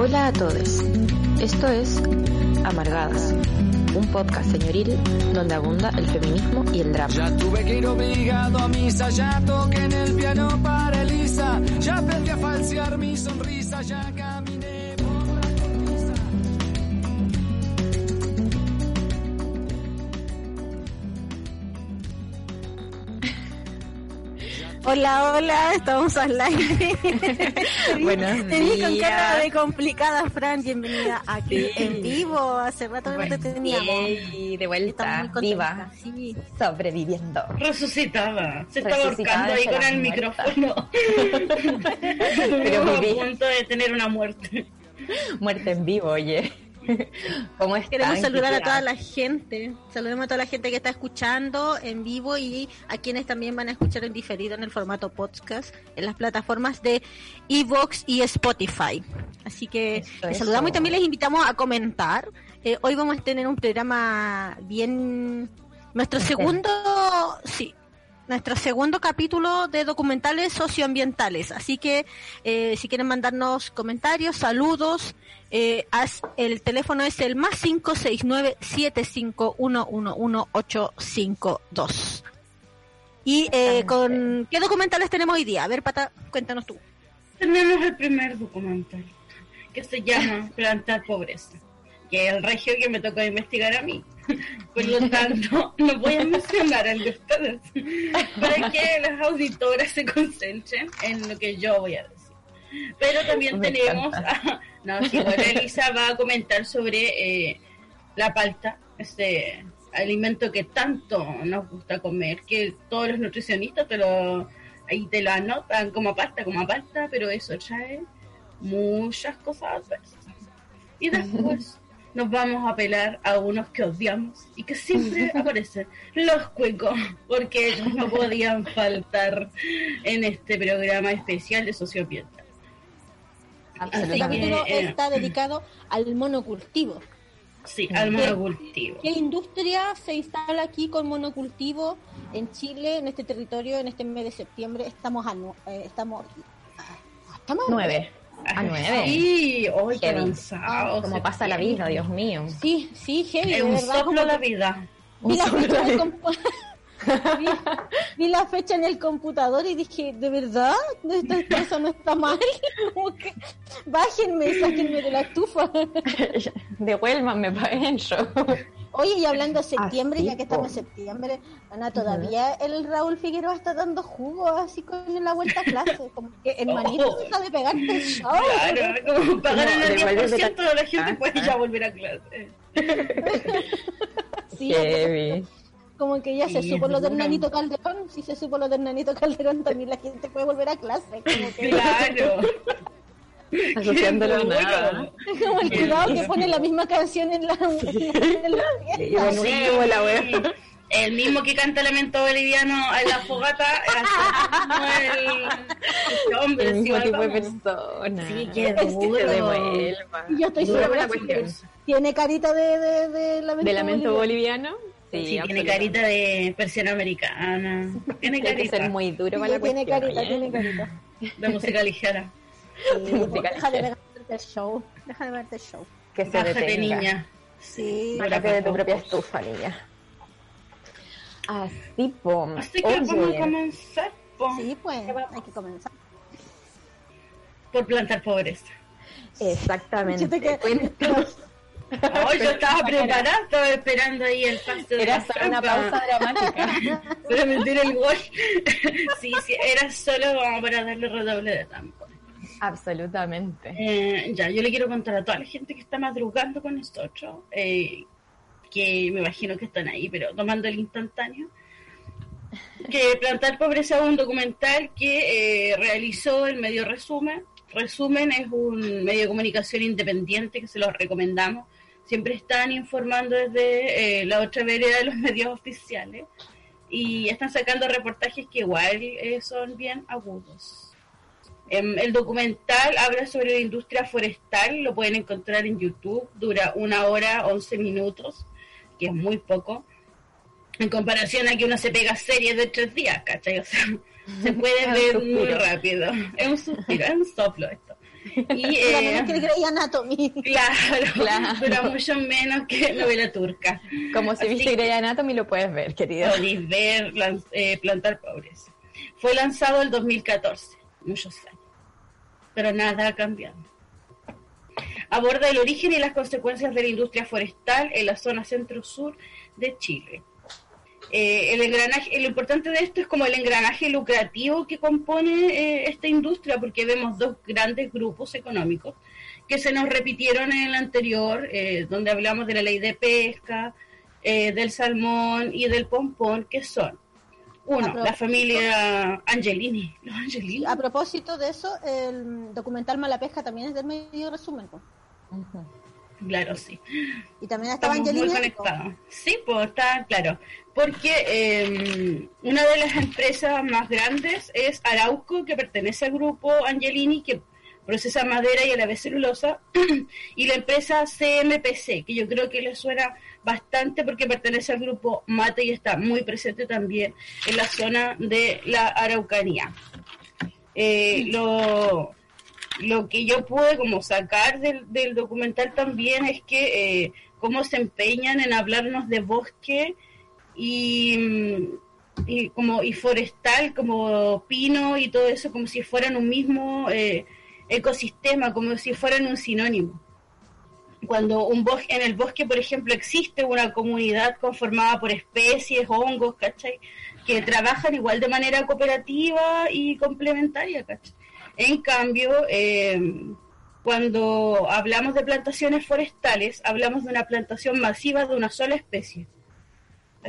Hola a todos. Esto es Amargadas, un podcast señoril donde abunda el feminismo y el drama. Ya tuve que ir obligado a misa, ya toqué en el piano para Elisa, ya aprendí a falsear mi sonrisa, ya Hola, hola, estamos al aire. Buenos Te vi con cara de complicada, Fran. Bienvenida aquí Sí. en vivo. Hace rato que no te teníamos. Yay, de vuelta, viva. Sí. sobreviviendo. resucitada. Se está Resucitada ahorcando ahí con el micrófono. Pero a punto de tener una muerte. Muerte en vivo, oye. ¿Cómo están? Queremos saludar a toda la gente. Saludemos a toda la gente que está escuchando en vivo y a quienes también van a escuchar en diferido en el formato podcast en las plataformas de Evox y Spotify. Así que Eso, les eso. saludamos y también les invitamos a comentar. Eh, hoy vamos a tener un programa bien. Nuestro segundo. Sí. Nuestro segundo capítulo de documentales socioambientales. Así que eh, si quieren mandarnos comentarios, saludos, eh, haz- el teléfono es el más 569-75111-852. Y eh, con qué documentales tenemos hoy día? A ver, Pata, cuéntanos tú. Tenemos el primer documental que se llama Plantar Pobreza, que es el regio que me tocó investigar a mí. Por lo tanto, no voy a mencionar el de ustedes para que las auditoras se concentren en lo que yo voy a decir. Pero también Me tenemos, no, sí, bueno, Elisa va a comentar sobre eh, la palta, este alimento que tanto nos gusta comer, que todos los nutricionistas te lo, ahí te lo anotan como palta, como palta, pero eso trae muchas cosas adversas. Y después nos vamos a apelar a unos que odiamos y que siempre aparecen, los cuicos, porque ellos no podían faltar en este programa especial de socioambiental. Este capítulo eh, está dedicado al monocultivo. Sí, al monocultivo. ¿Qué industria se instala aquí con monocultivo en Chile, en este territorio, en este mes de septiembre? Estamos a eh, estamos, ah, estamos a Nueve. A nueve. Sí, hoy qué avanzado. Como pasa la vida, Dios mío. Sí, sí, heavy, Es un verdad. soplo como la vida. vi, la Un soplo compu- vi, vi la fecha en el computador y dije, ¿de verdad? Esta cosa no está mal. Como que, bájenme, sáquenme de la estufa. Devuélvanme para adentro. Oye, y hablando de septiembre, Así, ya que estamos en septiembre, Ana, todavía el Raúl Figueroa está dando jugo así con la vuelta a clase. Como que hermanito, Oh. deja de pegarte el show. Claro, como pagaron No, el devuélvete 10% de la gente, Ah, puede ah. ya volver a clase. Sí, Heavy. Como que ya se supo lo del nanito Calderón. Si se supo lo del nanito Calderón, también la gente puede volver a clase. Como que, Claro. Asociándolo a nada. duro. como el curado que pone la misma canción en la, en la, en la. El mismo que canta Lamento Boliviano en la fogata, el, el hombre El mismo tipo de persona. Sí, qué Es que Que duro. se devuelva. Y yo estoy segura la que cuestión. tiene carita de, de, de lamento, ¿De lamento boliviano. boliviano? Sí, tiene carita de persiana americana. Tiene Hay que carita ser muy duro Sí, para la tiene cuestión. carita, oye. tiene carita. de música ligera. Sí, Música deja de ligera. verte el show. Deja de verte el show. Que se Bájate, detenga. niña. Sí. Sácate de tu propia estufa, niña. Así, po. Así que vamos a comenzar po, Sí, pues hay que comenzar. por plantar pobreza. exactamente. Yo te. Oh, yo estaba preparada, estaba esperando ahí el pase de la una pausa dramática. para meter el gol. sí, sí, era solo como para darle redoble de tampo. Absolutamente. Eh, ya, yo le quiero contar a toda la gente que está madrugando con nosotros, eh, que me imagino que están ahí, pero tomando el instantáneo, que Plantar Pobreza es un documental que eh, realizó el medio Resumen. Resumen es un medio de comunicación independiente que se los recomendamos. Siempre están informando desde eh, la otra vereda de los medios oficiales y están sacando reportajes que igual eh, son bien agudos. Em, el documental habla sobre la industria forestal, lo pueden encontrar en YouTube, dura una hora, 11 minutos, que es muy poco, en comparación a que uno se pega series de tres días, ¿cachai? O sea, se puede ver muy rápido. Es un suspiro, es un soplo esto. Y, eh, que Grey Anatomy. Claro, dura mucho menos que novela turca. Como si viste Grey Anatomy lo puedes ver, querido. Podéis ver eh, Plantar Pobres. Fue lanzado el 2014, muchos años. Pero nada ha cambiado. Aborda el origen y las consecuencias de la industria forestal en la zona centro-sur de Chile. Eh, el engranaje, lo importante de esto es como el engranaje lucrativo que compone eh, esta industria, porque vemos dos grandes grupos económicos que se nos repitieron en el anterior, eh, donde hablamos de la ley de pesca, del salmón y del pompón, que son uno, la familia Angelini. A propósito de eso, el documental Mala Pesca también es del medio resumen. Claro, sí. Y también estaba Estamos muy conectados. Sí, pues está claro. Porque em, una de las empresas más grandes es Arauco, que pertenece al grupo Angelini, que procesa madera y a la vez celulosa, y la empresa CMPC, que yo creo que le suena bastante porque pertenece al grupo Mate y está muy presente también en la zona de la Araucanía. Eh, lo, lo que yo pude como sacar del, documental también es que eh, cómo se empeñan en hablarnos de bosque y, y, como y forestal como pino y todo eso como si fueran un mismo eh, ecosistema como si fueran un sinónimo cuando un bosque en el bosque por ejemplo existe una comunidad conformada por especies hongos ¿cachai? que trabajan igual de manera cooperativa y complementaria ¿cachai? En cambio, em, cuando hablamos de plantaciones forestales, hablamos de una plantación masiva de una sola especie,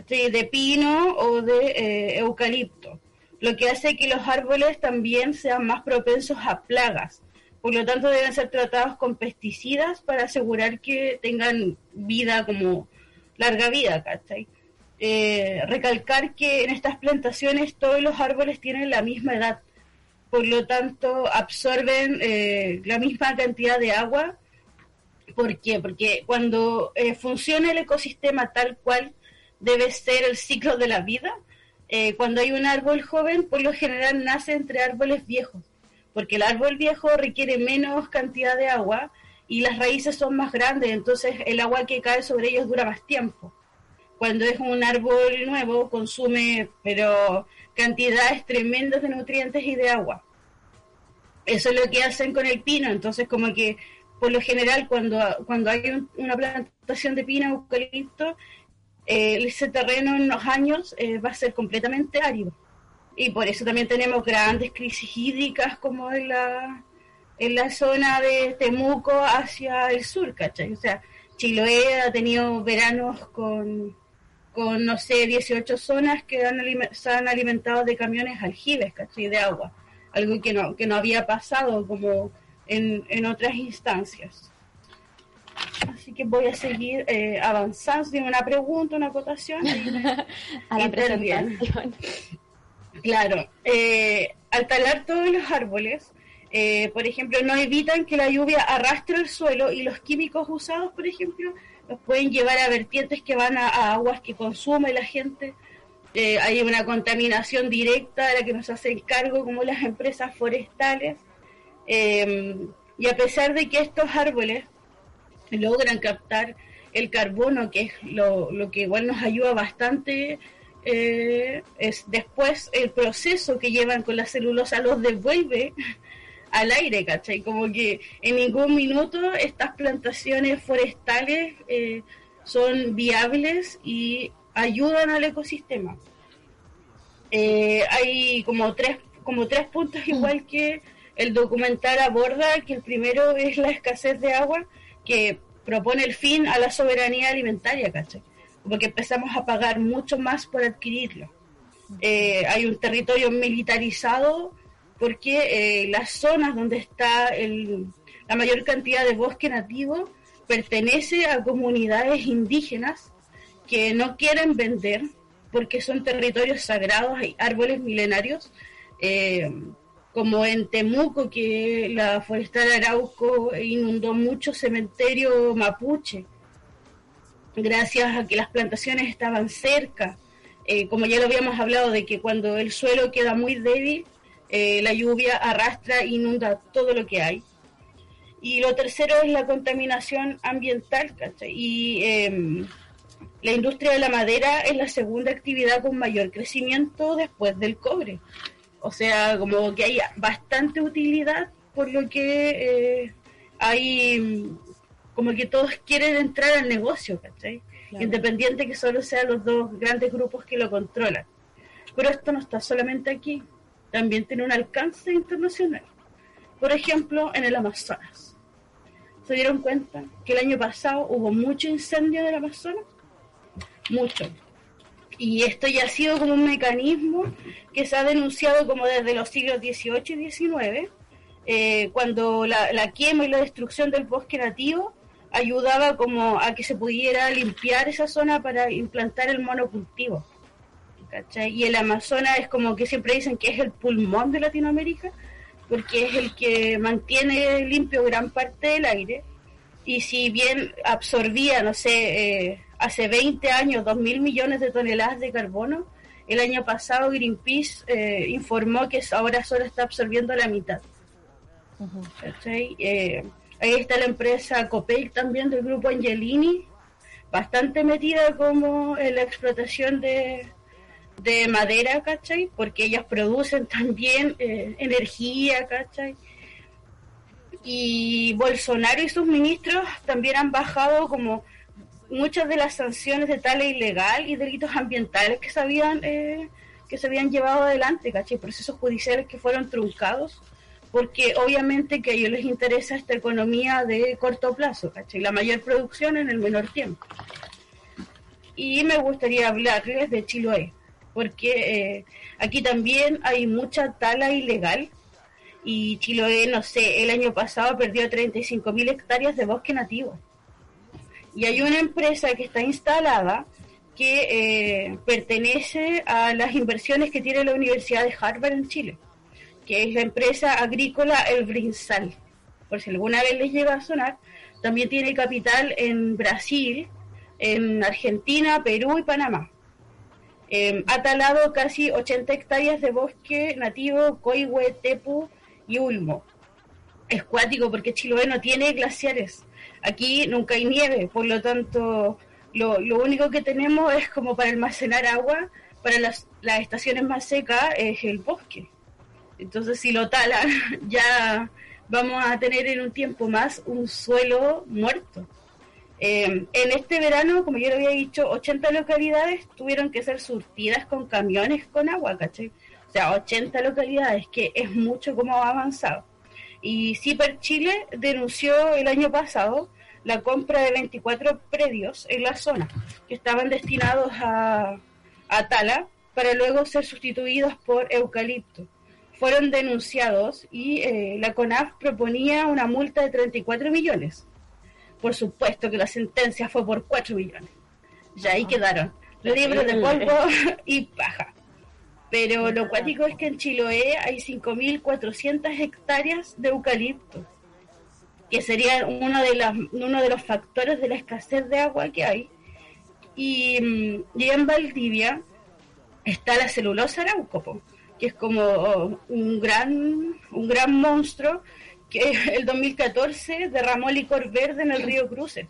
de pino o de eh, eucalipto, lo que hace que los árboles también sean más propensos a plagas. Por lo tanto, deben ser tratados con pesticidas para asegurar que tengan vida como larga vida, ¿cachai? Eh, recalcar que en estas plantaciones todos los árboles tienen la misma edad, por lo tanto absorben eh, la misma cantidad de agua. ¿Por qué? Porque cuando eh, funciona el ecosistema tal cual debe ser el ciclo de la vida, eh, cuando hay un árbol joven, por lo general nace entre árboles viejos, porque el árbol viejo requiere menos cantidad de agua y las raíces son más grandes, entonces el agua que cae sobre ellos dura más tiempo. Cuando es un árbol nuevo, consume, pero cantidades tremendas de nutrientes y de agua. Eso es lo que hacen con el pino, entonces como que por lo general cuando, cuando hay una plantación de pino eucalipto, eh, ese terreno en unos años eh, va a ser completamente árido. Y por eso también tenemos grandes crisis hídricas como en la, en la zona de Temuco hacia el sur, ¿cachai? O sea, Chiloé ha tenido veranos con con, no sé, 18 zonas que han se han alimentado de camiones aljibes, ¿cachai? De agua. Algo que no, que no había pasado como en, en otras instancias. Así que voy a seguir eh, avanzando. Tiene una pregunta, una acotación. a la presentación. Claro. Eh, al talar todos los árboles, eh, por ejemplo, no evitan que la lluvia arrastre el suelo y los químicos usados, por ejemplo, nos pueden llevar a vertientes que van a, aguas que consume la gente. Eh, hay una contaminación directa de la que nos hace el cargo como las empresas forestales. Em, y a pesar de que estos árboles logran captar el carbono, que es lo, lo que igual nos ayuda bastante, eh, es después el proceso que llevan con la celulosa los devuelve al aire, ¿cachai? Como que en ningún minuto estas plantaciones forestales eh, son viables y ayudan al ecosistema. Eh, hay como tres, como tres puntos mm. igual que el documental aborda, que el primero es la escasez de agua, que propone el fin a la soberanía alimentaria, ¿cachai? Porque empezamos a pagar mucho más por adquirirlo. Eh, hay un territorio militarizado porque eh, las zonas donde está la mayor cantidad de bosque nativo pertenece a comunidades indígenas que no quieren vender porque son territorios sagrados, hay árboles milenarios, eh, como en Temuco, que la forestal Arauco inundó mucho cementerio mapuche, gracias a que las plantaciones estaban cerca. Eh, como ya lo habíamos hablado, de que cuando el suelo queda muy débil, eh, la lluvia arrastra e inunda todo lo que hay. Y lo tercero es la contaminación ambiental, ¿cachai? Y em, la industria de la madera es la segunda actividad con mayor crecimiento después del cobre. O sea, como que hay bastante utilidad, por lo que eh, hay como que todos quieren entrar al negocio, ¿cachai? Independiente que solo sean los dos grandes grupos que lo controlan. Pero esto no está solamente aquí, también tiene un alcance internacional. Por ejemplo, en el Amazonas. ¿Se dieron cuenta que el año pasado hubo mucho incendio en el Amazonas? Mucho. Y esto ya ha sido como un mecanismo que se ha denunciado como desde los siglos XVIII y XIX, eh, cuando la, la quema y la destrucción del bosque nativo ayudaba como a que se pudiera limpiar esa zona para implantar el monocultivo. ¿Cachai? Y el Amazonas es como que siempre dicen que es el pulmón de Latinoamérica, porque es el que mantiene limpio gran parte del aire. Y si bien absorbía, no sé, eh, hace 20 años, 2 mil millones de toneladas de carbono, el año pasado Greenpeace eh, informó que ahora solo está absorbiendo la mitad. Eh, Ahí está la empresa Copec también del grupo Angelini, bastante metida como en la explotación de, madera, ¿cachai? Porque ellos producen también eh, energía, ¿cachai? Y Bolsonaro y sus ministros también han bajado como muchas de las sanciones de tala ilegal y delitos ambientales que se habían, eh, que se habían llevado adelante, ¿cachai? Procesos judiciales que fueron truncados porque obviamente que a ellos les interesa esta economía de corto plazo, ¿cachai? La mayor producción en el menor tiempo. Y me gustaría hablarles de Chiloé, porque eh, aquí también hay mucha tala ilegal y Chiloé, no sé, el año pasado perdió 35.000 hectáreas de bosque nativo. Y hay una empresa que está instalada que eh, pertenece a las inversiones que tiene la Universidad de Harvard en Chile que es la empresa agrícola El Brinsal. Por si alguna vez les llega a sonar, también tiene capital en Brasil, en Argentina, Perú y Panamá. Em, ha talado casi 80 hectáreas de bosque nativo, coihue, tepu y ulmo. Es cuático porque Chiloé no tiene glaciares. Aquí nunca hay nieve, por lo tanto, lo, único que tenemos es como para almacenar agua para las, las estaciones más secas es el bosque. Entonces, si lo talan, ya vamos a tener en un tiempo más un suelo muerto. Eh, en este verano, como yo lo había dicho, 80 localidades tuvieron que ser surtidas con camiones con agua, ¿cachai? O sea, 80 localidades, que es mucho como ha avanzado. Y CIPER Chile denunció el año pasado la compra de 24 predios en la zona que estaban destinados a, a tala para luego ser sustituidos por eucalipto fueron denunciados y eh, la CONAF proponía una multa de 34 millones. Por supuesto que la sentencia fue por 4 millones. Ya ahí quedaron libros de polvo y paja. Pero lo cuático es que en Chiloé hay 5.400 hectáreas de eucalipto, que sería uno de, las, uno de los factores de la escasez de agua que hay. Y, mm, y en Valdivia está la celulosa arauco, que es como un gran, un gran monstruo que el 2014 derramó licor verde en el río Cruces,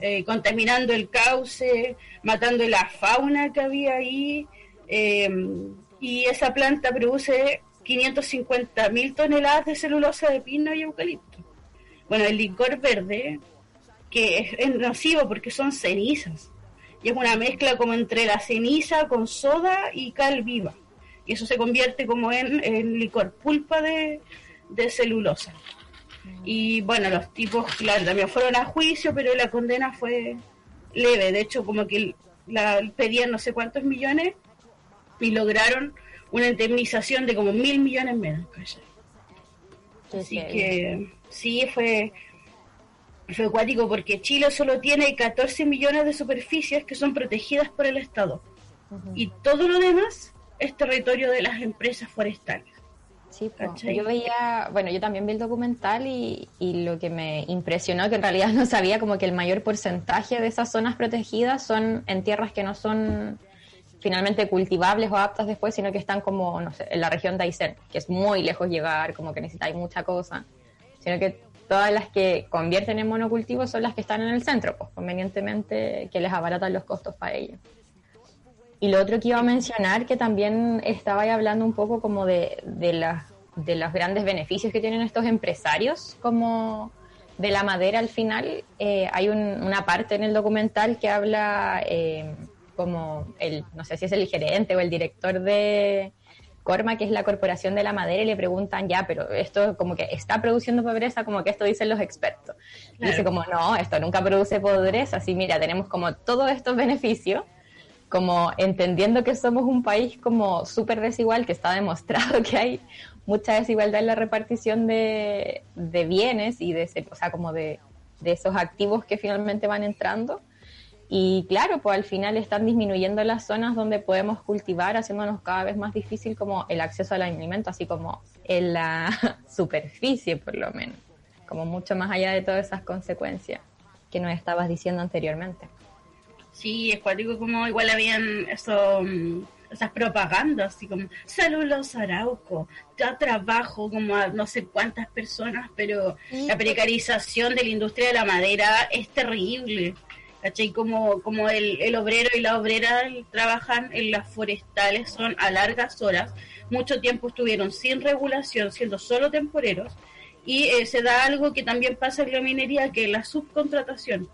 eh, contaminando el cauce, matando la fauna que había ahí, em, y esa planta produce 550 mil toneladas de celulosa de pino y eucalipto. Bueno, el licor verde, que es nocivo porque son cenizas, y es una mezcla como entre la ceniza con soda y cal viva y eso se convierte como en, licor pulpa de, celulosa. Y bueno, los tipos, claro, también fueron a juicio, pero la condena fue leve. De hecho, como que la, pedían no sé cuántos millones y lograron una indemnización de como mil millones menos. Así que sí, fue, fue acuático porque Chile solo tiene 14 millones de superficies que son protegidas por el Estado. Y todo lo demás es territorio de las empresas forestales. Sí, yo veía, bueno, yo también vi el documental y, y, lo que me impresionó, que en realidad no sabía, como que el mayor porcentaje de esas zonas protegidas son en tierras que no son finalmente cultivables o aptas después, sino que están como, no sé, en la región de Aysén, que es muy lejos llegar, como que necesitáis mucha cosa, sino que todas las que convierten en monocultivo son las que están en el centro, pues convenientemente que les abaratan los costos para ellos. Y lo otro que iba a mencionar, que también estaba ahí hablando un poco como de, de, de los grandes beneficios que tienen estos empresarios, como de la madera al final, eh, hay una parte en el documental que habla eh, como el, no sé si es el gerente o el director de Corma, que es la Corporación de la Madera, y le preguntan, ya, pero esto como que está produciendo pobreza, como que esto dicen los expertos. Dice como, no, esto nunca produce pobreza, así mira, tenemos como todos estos beneficios, como entendiendo que somos un país como súper desigual, que está demostrado que hay mucha desigualdad en la repartición de, bienes y de, o sea, como de, de esos activos que finalmente van entrando y claro, pues al final están disminuyendo las zonas donde podemos cultivar, haciéndonos cada vez más difícil como el acceso al alimento, así como en la superficie por lo menos, como mucho más allá de todas esas consecuencias que nos estabas diciendo anteriormente. Sí, es cuático como igual habían eso, mm, esas propagandas, así como saludos Arauco, da trabajo como a no sé cuántas personas, pero la precarización de la industria de la madera es terrible. ¿cachai? Como, como el, el, obrero y la obrera trabajan en las forestales, son a largas horas, mucho tiempo estuvieron sin regulación, siendo solo temporeros, y eh, se da algo que también pasa en la minería, que es la subcontratación,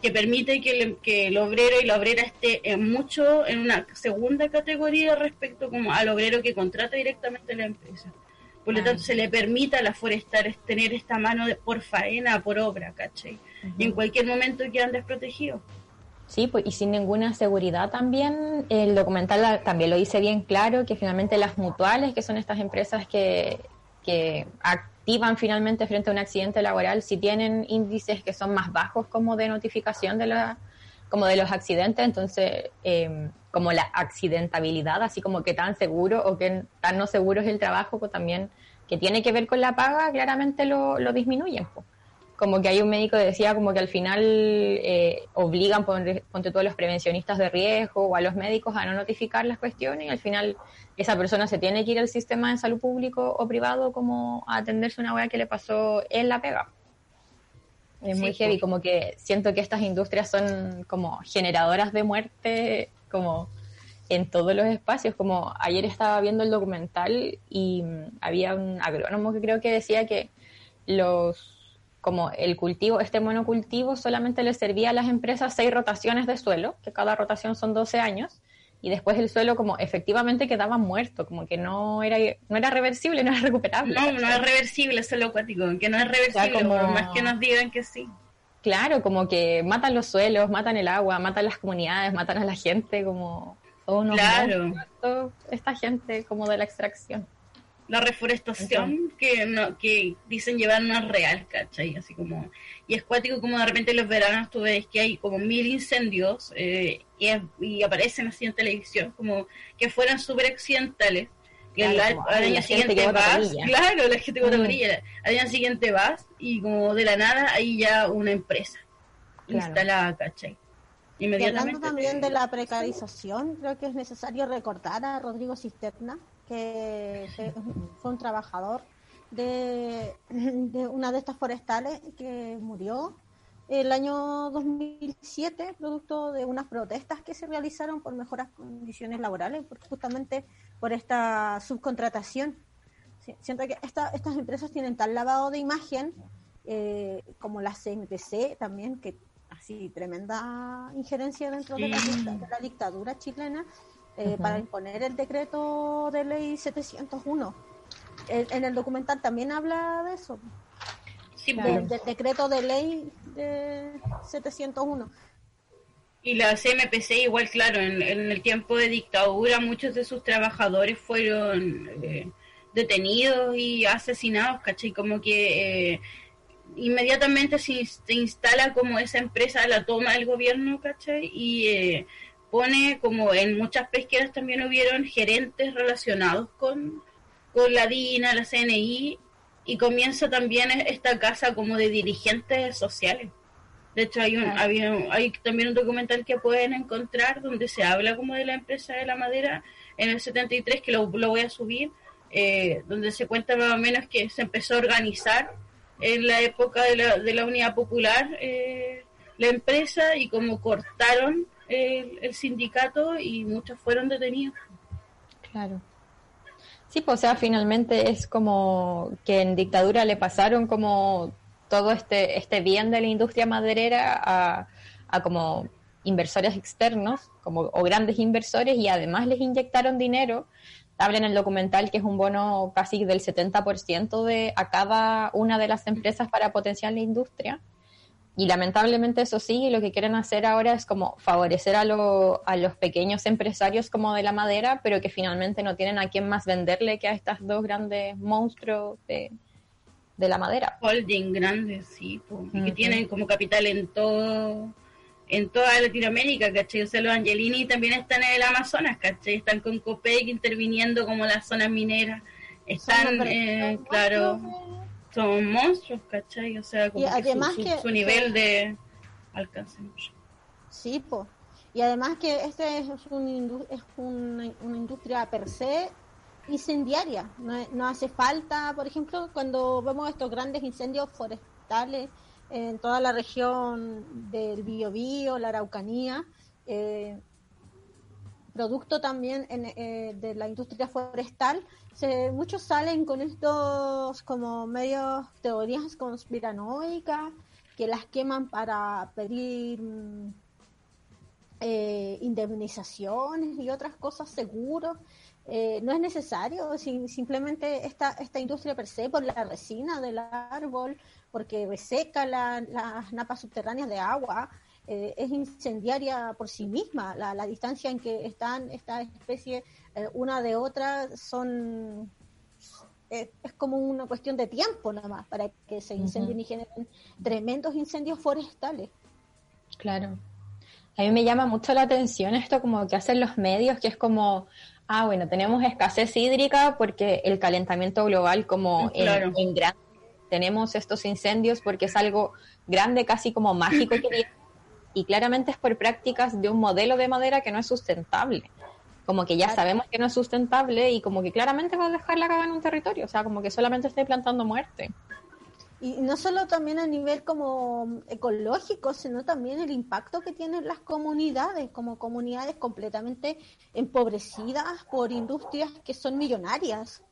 que permite que el, que el obrero y la obrera esté en mucho en una segunda categoría respecto como al obrero que contrata directamente la empresa. Por lo tanto, se le permite a las forestales tener esta mano de, por faena, por obra, ¿cachai? y en cualquier momento quedan desprotegidos. Sí, pues, y sin ninguna seguridad también. El documental también lo dice bien claro, que finalmente las mutuales, que son estas empresas que, que activan finalmente frente a un accidente laboral, si tienen índices que son más bajos como de notificación de la como de los accidentes, entonces em, como la accidentabilidad, así como que tan seguro o que tan no seguro es el trabajo, pues también que tiene que ver con la paga, claramente lo, lo disminuyen. Pues como que hay un médico que decía como que al final eh, obligan, ponte, todos los prevencionistas de riesgo o a los médicos a no notificar las cuestiones y al final esa persona se tiene que ir al sistema de salud público o privado como a atenderse una hueá que le pasó en la pega. Es muy heavy, como que siento que estas industrias son como generadoras de muerte, como en todos los espacios. Como ayer estaba viendo el documental y había un agrónomo que creo que decía que los como el cultivo, este monocultivo solamente le servía a las empresas seis rotaciones de suelo, que cada rotación son 12 años, y después el suelo como efectivamente quedaba muerto, como que no era, no era reversible, no era recuperable. No, no es reversible, eso es lo acuático, que no es reversible, por más que nos digan que sí. Claro, como que matan los suelos, matan el agua, matan las comunidades, matan a la gente, como claro. esta gente como de la extracción la reforestación que no, que dicen llevar no es real, ¿cachai? Así como, y es cuático como de repente los veranos tú ves que hay como mil incendios eh, y, aparecen así en televisión como que fueran súper accidentales. Que al, año siguiente vas, claro, la gente mm. al año siguiente vas y como de la nada hay ya una empresa instalada, ¿cachai? Inmediatamente. hablando también de la precarización, creo que es necesario recordar a Rodrigo Cisterna, que fue un trabajador de, una de estas forestales que murió el año 2007, producto de unas protestas que se realizaron por mejoras condiciones laborales, justamente por esta subcontratación. Siento que estas empresas tienen tal lavado de imagen, eh, como la CNTC también, que así tremenda injerencia dentro de la dictadura chilena, eh, para imponer el decreto de ley 701. en el documental también habla de eso. Sí, del, decreto de ley de 701. Y la CMPC igual, claro, en, el tiempo de dictadura muchos de sus trabajadores fueron eh, detenidos y asesinados, ¿cachai? Como que eh, inmediatamente se, se, instala como esa empresa la toma del gobierno, ¿cachai? Y pone como en muchas pesqueras también hubieron gerentes relacionados con, con la DINA, la CNI, y comienza también esta casa como de dirigentes sociales. De hecho, hay, un, había, hay también un documental que pueden encontrar donde se habla como de la empresa de la madera en el 73, que lo, lo voy a subir, eh, donde se cuenta más o menos que se empezó a organizar en la época de la, de la Unidad Popular eh, la empresa y como cortaron el, sindicato y muchos fueron detenidos. Claro. Sí, pues o sea, finalmente es como que en dictadura le pasaron como todo este, este bien de la industria maderera a, a como inversores externos como, o grandes inversores y además les inyectaron dinero. Habla en el documental que es un bono casi del 70% de, a cada una de las empresas para potenciar la industria. Y lamentablemente eso sí, lo que quieren hacer ahora es como favorecer a, lo, a los pequeños empresarios como de la madera, pero que finalmente no tienen a quién más venderle que a estas dos grandes monstruos de, de la madera. Holding grandes, sí, y que tienen como capital en todo en toda Latinoamérica, ¿cachai? O sea, los Angelini también están en el Amazonas, ¿cachai? Están con COPEC interviniendo como las zonas mineras. Están, eh, claro, son monstruos, ¿cachai? O sea, como Y que además su, su- que- su nivel de alcance. mucho. Sí, po. Y además que este es, un es una, una industria per se incendiaria. No, no hace falta, por ejemplo, cuando vemos estos grandes incendios forestales en toda la región del Biobío, la Araucanía, eh, producto también en, eh, de la industria forestal, se, muchos salen con estos como medios teorías conspiranoicas que las queman para pedir mm, eh, indemnizaciones y otras cosas seguros. Eh, no es necesario, sim- simplemente esta, esta industria per se, por la resina del árbol, porque reseca la- las napas subterráneas de agua, eh, es incendiaria por sí misma. La, la distancia en que están estas especies eh, una de otra son es, es como una cuestión de tiempo nada más para que se incendien y generen tremendos incendios forestales. Claro. A mí me llama mucho la atención esto como que hacen los medios, que es como, ah, bueno, tenemos escasez hídrica porque el calentamiento global como en- Claro. en, gran- tenemos estos incendios porque es algo grande, casi como mágico que y claramente es por prácticas de un modelo de madera que no es sustentable. Como que ya sabemos que no es sustentable y como que claramente va a dejar la caga en un territorio, o sea, como que solamente esté plantando muerte. Y no solo también a nivel como ecológico, sino también el impacto que tienen las comunidades, como comunidades completamente empobrecidas por industrias que son millonarias.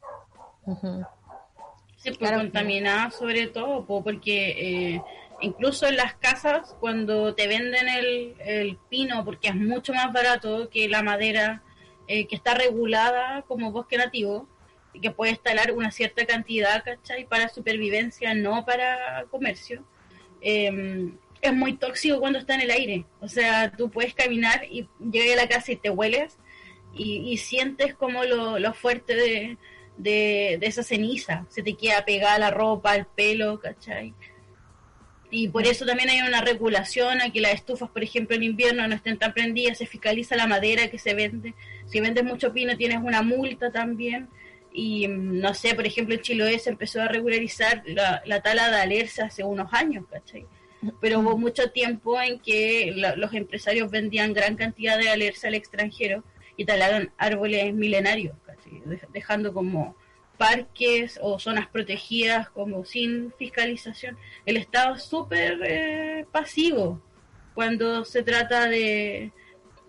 Ujú. Sí, pues Claro. contaminada sobre todo, po, porque eh, incluso en las casas, cuando te venden el, el pino, porque es mucho más barato que la madera eh, que está regulada como bosque nativo, y que puede instalar una cierta cantidad, ¿cachai? Para supervivencia, no para comercio. eh, es muy tóxico cuando está en el aire. O sea, tú puedes caminar y llegas a la casa y te hueles y, y sientes como lo, lo fuerte de, de, de esa ceniza. Se te queda pegada la ropa, el pelo, ¿cachai? Y por eso también hay una regulación a que las estufas, por ejemplo, en invierno no estén tan prendidas, se fiscaliza la madera que se vende. Si vendes mucho pino tienes una multa también. Y mm, no sé, por ejemplo, en Chiloé se empezó a regularizar la, la tala de alerce hace unos años, ¿cachai? Pero hubo mucho tiempo en que la- los empresarios vendían gran cantidad de alerce al extranjero y talaron árboles milenarios, ¿cachai? Dej- dejando como parques o zonas protegidas como sin fiscalización. El Estado es súper eh, pasivo cuando se trata de,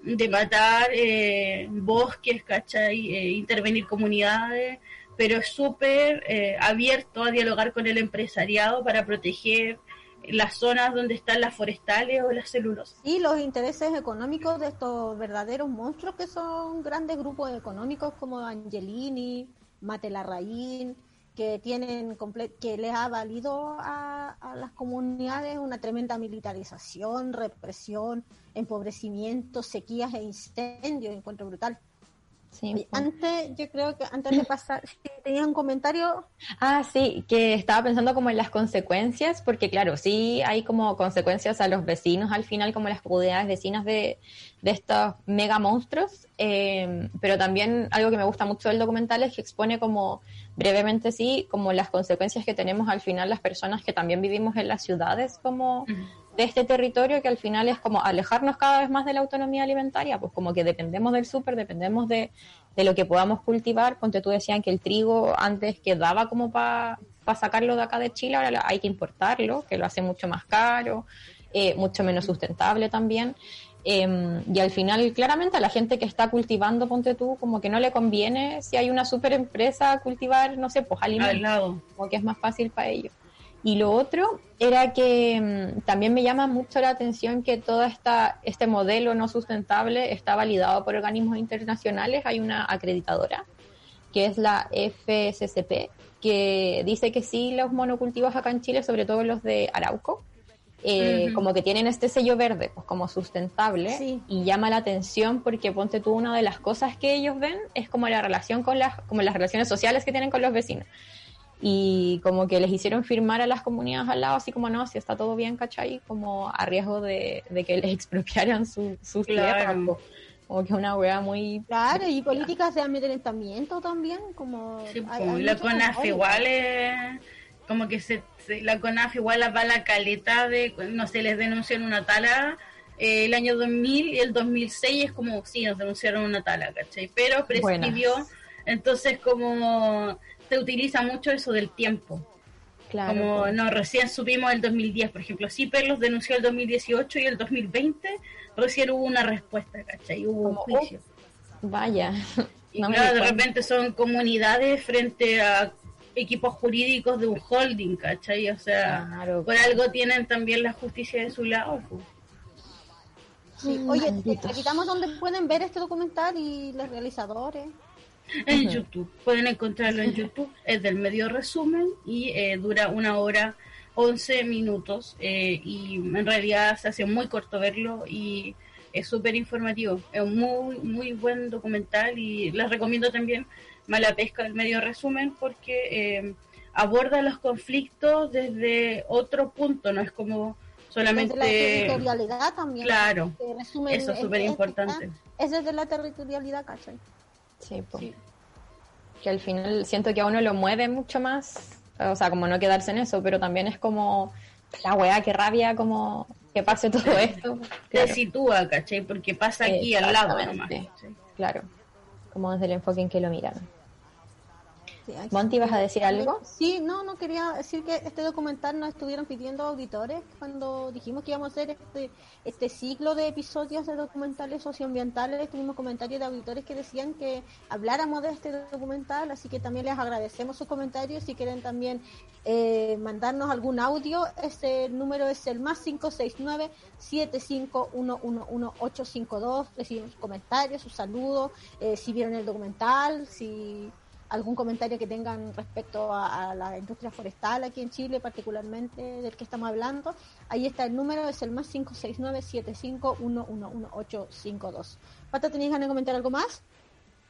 de matar eh, bosques, ¿cachai? Eh, intervenir comunidades, pero es súper eh, abierto a dialogar con el empresariado para proteger las zonas donde están las forestales o las celulosas. Y los intereses económicos de estos verdaderos monstruos que son grandes grupos económicos como Angelini, Matelarraín, que tienen que les ha valido a, a las comunidades una tremenda militarización, represión, empobrecimiento, sequías e incendios, encuentro brutal. Sí, Oye, pues. antes, yo creo que antes de pasar, si tenías un comentario, Ah, sí, que estaba pensando como en las consecuencias, porque claro, sí hay como consecuencias a los vecinos al final, como las comunidades vecinas de, de estos mega monstruos, eh, pero también algo que me gusta mucho del documental es que expone como brevemente, sí, como las consecuencias que tenemos al final las personas que también vivimos en las ciudades, como de este territorio que al final es como alejarnos cada vez más de la autonomía alimentaria, pues como que dependemos del súper, dependemos de, de lo que podamos cultivar. Ponte tú decían que el trigo antes quedaba como para para sacarlo de acá de Chile, ahora hay que importarlo, que lo hace mucho más caro, eh, mucho menos sustentable también. Em, y al final, claramente, a la gente que está cultivando, ponte tú, como que no le conviene si hay una super empresa cultivar, no sé, pues alimentos, como que es más fácil para ellos. Y lo otro era que mm, también me llama mucho la atención que todo esta, este modelo no sustentable está validado por organismos internacionales. Hay una acreditadora, que es la FSCP, que dice que sí, los monocultivos acá en Chile, sobre todo los de Arauco, eh, como que tienen este sello verde, pues como sustentable, y llama la atención porque ponte tú una de las cosas que ellos ven es como la relación con las, como las relaciones sociales que tienen con los vecinos y como que les hicieron firmar a las comunidades al lado, así como no, si está todo bien, ¿cachai? Como a riesgo de, que les expropiaran su, sus tierras. Como que es una wea muy... Claro, y políticas de ambientamiento también, como... Sí, pues, la CONAF igual es... Como que se, la CONAF igual va a la caleta de... No sé, les denuncian una tala eh, el año 2000 y el 2006 es como, sí, nos denunciaron una tala, ¿cachai? Pero prescribió, entonces como se utiliza mucho eso del tiempo. Claro, Como no, recién supimos el 2010, por ejemplo, CIPER los denunció el 2018 y el 2020 recién hubo una respuesta, ¿cachai? Hubo un juicio. vaya. Y claro, de repente son comunidades frente a equipos jurídicos de un holding, ¿cachai? O sea, por algo tienen también la justicia de su lado. Pues. Sí. Oye, quitamos donde pueden ver este documental y los realizadores en YouTube. Pueden encontrarlo en YouTube, es del medio resumen y eh, dura una hora 11 minutos eh, y en realidad se hace muy corto verlo y es súper informativo. Es un muy, muy buen documental y les recomiendo también Mala Pesca del medio resumen porque eh, aborda los conflictos desde otro punto, no es como solamente... Desde la territorialidad también. Claro, eso es súper importante. Es desde la territorialidad, ¿cachai? Sí, Que al final siento que a uno lo mueve mucho más, o sea, como no quedarse en eso, pero también es como la weá, que rabia, como que pase todo esto. Te sitúa, ¿cachai? Porque pasa aquí al lado nomás. Claro, como desde el enfoque en que lo miran. Monty, ¿vas a decir algo? Sí, no, no quería decir que este documental nos estuvieron pidiendo auditores cuando dijimos que íbamos a hacer este, este ciclo de episodios de documentales socioambientales. Tuvimos comentarios de auditores que decían que habláramos de este documental, así que también les agradecemos sus comentarios. Si quieren también eh, mandarnos algún audio, ese número es el más 569 75111 Recibimos comentarios, sus saludos, eh, si vieron el documental, si algún comentario que tengan respecto a, la industria forestal aquí en Chile, particularmente del que estamos hablando, ahí está el número, es el más 569-75111852. Pata, ¿tenéis ganas de comentar algo más?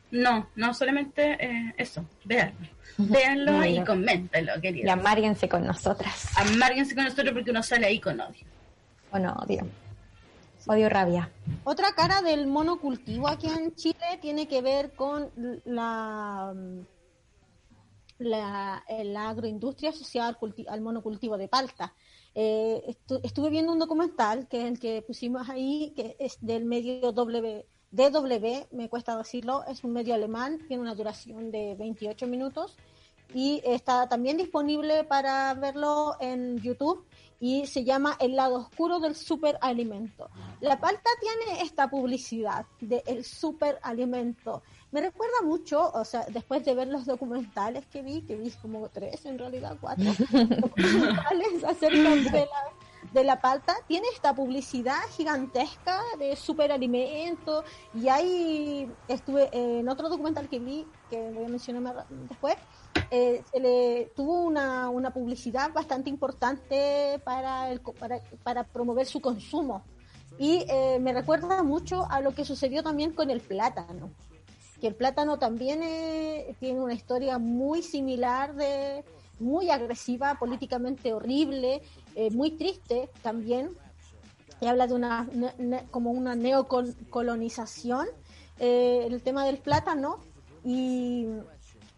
No, no solamente eh, eso, véanlo. Véanlo y coméntenlo, queridos. Y amárguense con nosotras. Amárguense con nosotros porque uno sale ahí con odio. No, odio. Odio rabia. Otra cara del monocultivo aquí en Chile tiene que ver con la, la, agroindustria asociada al, monocultivo de palta. Eh, estuve viendo un documental que es el que pusimos ahí, que es del medio w, DW, me cuesta decirlo, es un medio alemán, tiene una duración de 28 minutos y está también disponible para verlo en YouTube y se llama El lado oscuro del superalimento. La palta tiene esta publicidad de el superalimento. Me recuerda mucho, o sea, después de ver los documentales que vi, que vi como tres en realidad, cuatro documentales acerca de la, de la palta, tiene esta publicidad gigantesca de superalimento y ahí estuve en otro documental que vi, que voy a mencionar después, eh, se le tuvo una, una publicidad bastante importante para, el, para, para promover su consumo. Y eh, me recuerda mucho a lo que sucedió también con el plátano, que el plátano también eh, tiene una historia muy similar de muy agresiva, políticamente horrible, muy triste también. Y habla de una como una neocolonización el tema del plátano y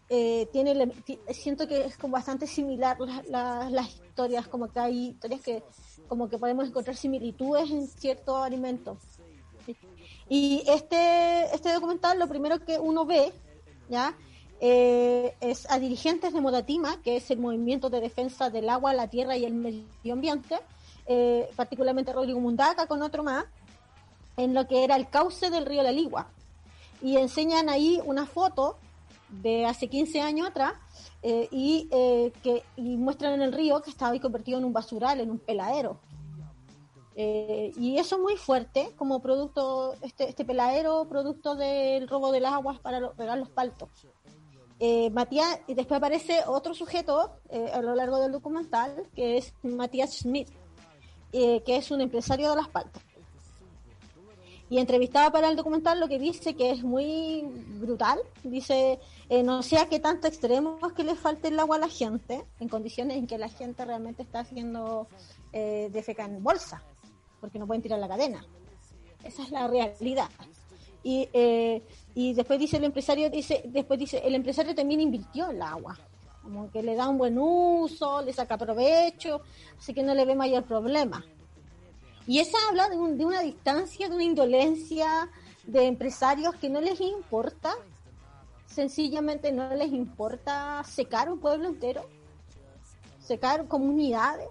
eh, tiene siento que es como bastante similar las historias como que hay historias que como que podemos encontrar similitudes en ciertos alimentos y este este documental lo primero que uno ve ya eh, es a dirigentes de Modatima, que es el movimiento de defensa del agua, la tierra y el medio ambiente, eh, particularmente Rodrigo Mundaca con otro más, en lo que era el cauce del río La Ligua. Y enseñan ahí una foto de hace 15 años atrás eh, y, que, y muestran en el río que estaba ahí convertido en un basural, en un peladero. y eso es muy fuerte como producto, este, este peladero, producto del robo de las aguas para regar los paltos. Eh, Matías, y después aparece otro sujeto eh, a lo largo del documental, que es Matías eh, que es un empresario de las paltas. Y entrevistado para el documental lo que dice que es muy brutal, dice, no sea que tanto extremo es que le falte el agua a la gente, en condiciones en que la gente realmente está haciendo defeca en bolsa, porque no pueden tirar la cadena. Esa es la realidad. Y y después dice el empresario, dice, después dice, el empresario también invirtió el agua, como que le da un buen uso, le saca provecho, así que no le ve mayor problema. Y esa habla de, de una distancia, de una indolencia de empresarios que no les importa, sencillamente no les importa secar un pueblo entero, secar comunidades,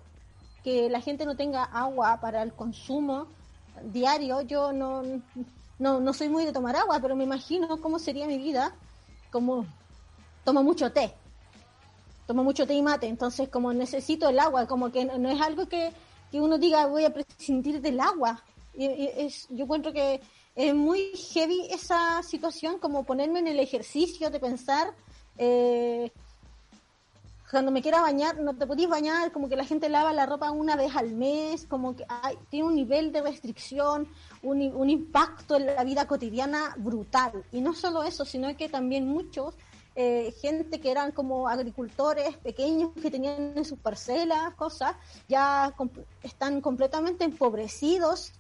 que la gente no tenga agua para el consumo diario. Yo no, no, no soy muy de tomar agua, pero me imagino cómo sería mi vida como tomo mucho té. Tomo mucho té y mate, entonces como necesito el agua, como que no, es algo que, uno diga voy a prescindir del agua. Y, es, yo encuentro que es muy heavy esa situación, como ponerme en el ejercicio de pensar eh, cuando me quiera bañar, no te podéis bañar, como que la gente lava la ropa una vez al mes, como que hay, tiene un nivel de restricción, un, un, impacto en la vida cotidiana brutal. Y no solo eso, sino que también muchos, eh, gente que eran como agricultores pequeños que tenían en sus parcelas, cosas, ya están completamente empobrecidos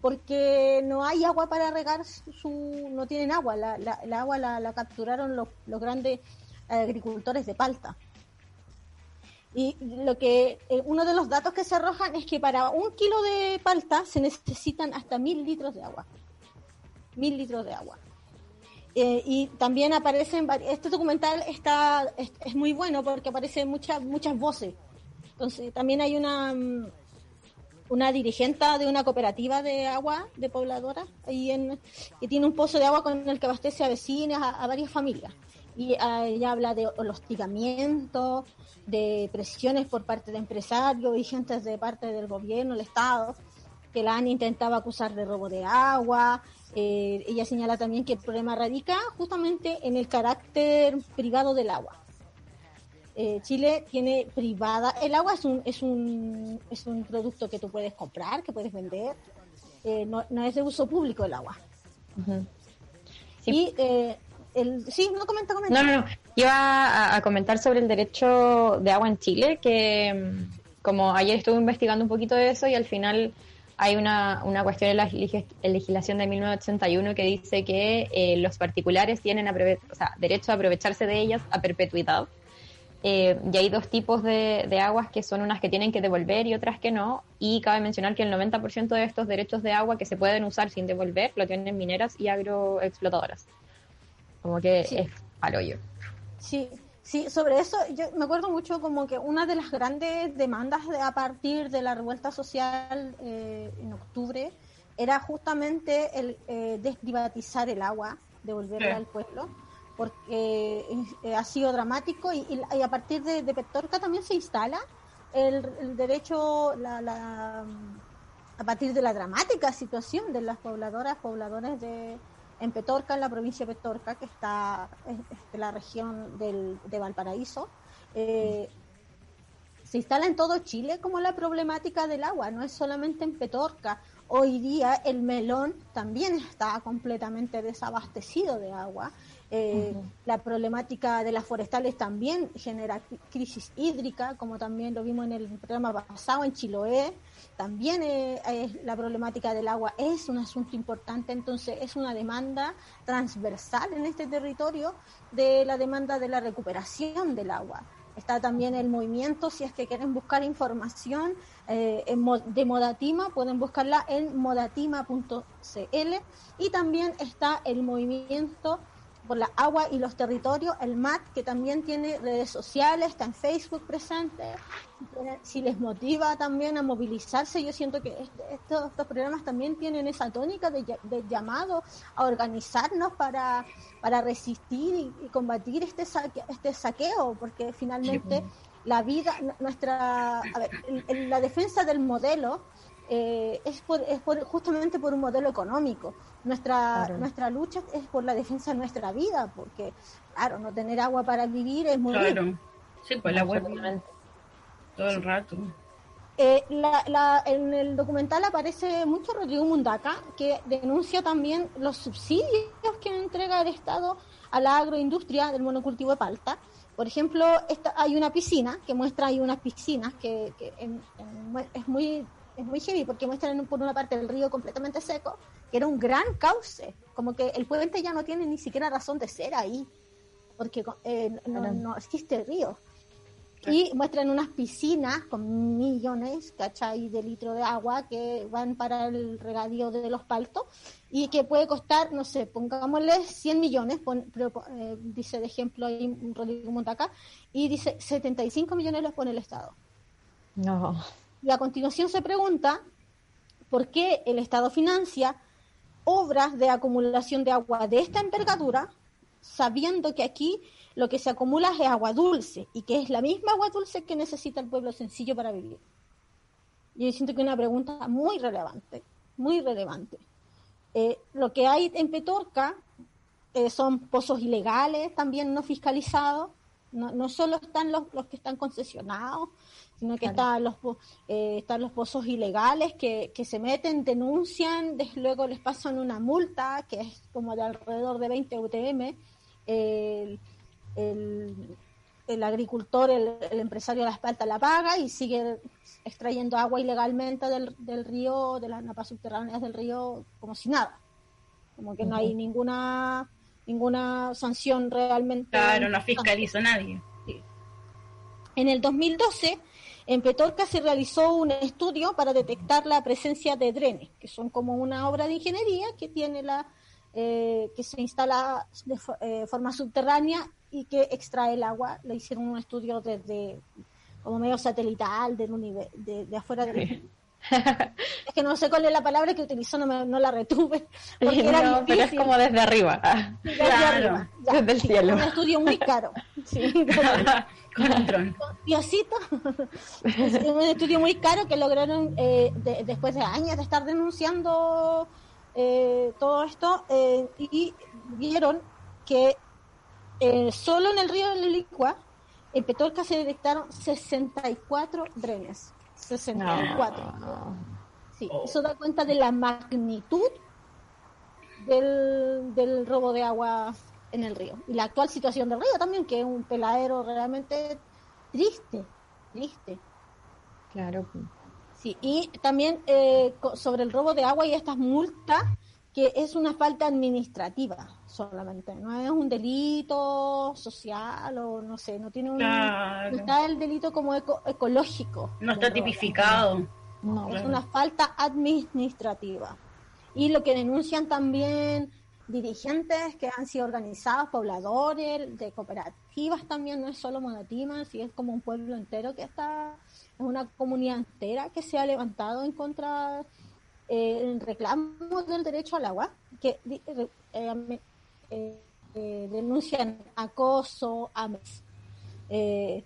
porque no hay agua para regar su, no tienen agua, la, la, agua la, la capturaron los, los grandes agricultores de palta. Y lo que eh, uno de los datos que se arrojan es que para un kilo de palta se necesitan hasta mil litros de agua. Mil litros de agua. Eh, y también aparecen, este documental está es, muy bueno porque aparecen muchas muchas voces. Entonces también hay una mm, una dirigente de una cooperativa de agua de pobladora ahí en, que tiene un pozo de agua con el que abastece a vecinas, a, varias familias. Y ah, ella habla de hostigamiento, de presiones por parte de empresarios y gente de parte del gobierno, el Estado, que la han intentado acusar de robo de agua. Eh, ella señala también que el problema radica justamente en el carácter privado del agua. Eh, Chile tiene privada, el agua es un, es un, es un producto que tú puedes comprar, que puedes vender, eh, no, no, es de uso público el agua. Y sí, no comenta, comenta. No, no, no. Iba a, comentar sobre el derecho de agua en Chile, que mm, como ayer estuve investigando un poquito de eso y al final hay una, una cuestión en la legislación de 1981 que dice que eh, los particulares tienen o sea, derecho a aprovecharse de ellas a perpetuidad. Eh, y hay dos tipos de, de, aguas que son unas que tienen que devolver y otras que no. Y cabe mencionar que el 90% de estos derechos de agua que se pueden usar sin devolver lo tienen mineras y agroexplotadoras. Como que es palo yo. Sí, sí, sobre eso yo me acuerdo mucho como que una de las grandes demandas de, a partir de la revuelta social eh, en octubre era justamente el eh, desprivatizar el agua, devolverla al pueblo, porque eh, ha sido dramático y, a partir de, Petorca también se instala el, derecho, la, la, a partir de la dramática situación de las pobladoras, pobladores de, en Petorca, en la provincia de Petorca, que está en la región del, de Valparaíso. Eh, se instala en todo Chile como la problemática del agua, no es solamente en Petorca. Hoy día el melón también está completamente desabastecido de agua. Eh, la problemática de las forestales también genera crisis hídrica, como también lo vimos en el programa pasado en Chiloé. También eh, la problemática del agua es un asunto importante, entonces es una demanda transversal en este territorio de la demanda de la recuperación del agua. Está también el movimiento, si es que quieren buscar información eh, de Modatima, pueden buscarla en modatima.cl y también está el movimiento por la agua y los territorios, el MAT, que también tiene redes sociales, está en Facebook presente, si les motiva también a movilizarse, yo siento que este, estos, estos, programas también tienen esa tónica de, llamado a organizarnos para, para resistir y, combatir este, este saqueo, porque finalmente la vida, nuestra, a ver, la defensa del modelo, eh, es, por, es por, justamente por un modelo económico. Nuestra, nuestra lucha es por la defensa de nuestra vida, porque, claro, no tener agua para vivir es muy Claro, sí, pues la agua todo el rato. Eh, la, la, en el documental aparece mucho Rodrigo Mundaca, que denuncia también los subsidios que entrega el Estado a la agroindustria del monocultivo de palta. Por ejemplo, esta, hay una piscina que muestra, hay unas piscinas que, que es muy es muy heavy porque muestran por una parte el río completamente seco, que era un gran cauce, como que el puente ya no tiene ni siquiera razón de ser ahí, porque eh, no, existe río. Y muestran unas piscinas con millones, ¿cachai?, de litros de agua que van para el regadío de los paltos y que puede costar, no sé, pongámosle 100 millones, eh, dice de ejemplo ahí Rodrigo Montaca, y dice 75 millones los pone el Estado. No. Y a continuación se pregunta por qué el Estado financia obras de acumulación de agua de esta envergadura, sabiendo que aquí lo que se acumula es agua dulce y que es la misma agua dulce que necesita el pueblo sencillo para vivir. Yo siento que es una pregunta muy relevante, muy relevante. Eh, lo que hay en Petorca eh, son pozos ilegales, también no fiscalizados. No, no solo están los, los que están concesionados, sino que están, los, eh, están los pozos ilegales que, que se meten, denuncian, luego les pasan una multa que es como de alrededor de 20 UTM. El, el, agricultor, el, empresario de la espalda la paga y sigue extrayendo agua ilegalmente del, del río, de las napas subterráneas del río, como si nada. Como que no hay ninguna ninguna sanción realmente. Claro, no fiscaliza nadie. En el 2012 en Petorca se realizó un estudio para detectar la presencia de drenes, que son como una obra de ingeniería que tiene la eh, que se instala de eh, forma subterránea y que extrae el agua. Le hicieron un estudio desde como medio satelital del de, de afuera del es que no sé cuál es la palabra que utilizó, no, no la retuve. Porque era pero es como desde arriba. Desde arriba. desde el cielo. Un estudio muy caro. Sí, con un. Diosito. un estudio muy caro que lograron eh, después de años de estar denunciando eh, todo esto eh, y vieron que solo en el río de Lilicua, en Petorca se detectaron 64 drenes. 64. Sí, eso da cuenta de la magnitud del, del robo de agua en el río. Y la actual situación del río también, que es un peladero realmente triste, triste. Claro. Sí, y también eh, sobre el robo de agua y estas multas, que es una falta administrativa solamente, no es un delito social o no sé, no tiene un... No está el delito como ecológico. No está tipificado. No, es una falta administrativa. Y lo que denuncian también dirigentes que han sido organizados, pobladores, de cooperativas también, no es solo Monatima, si es como un pueblo entero que está, es una comunidad entera que se ha levantado en contra, eh, en reclamo del derecho al agua, que eh, eh, denuncian acoso, eh,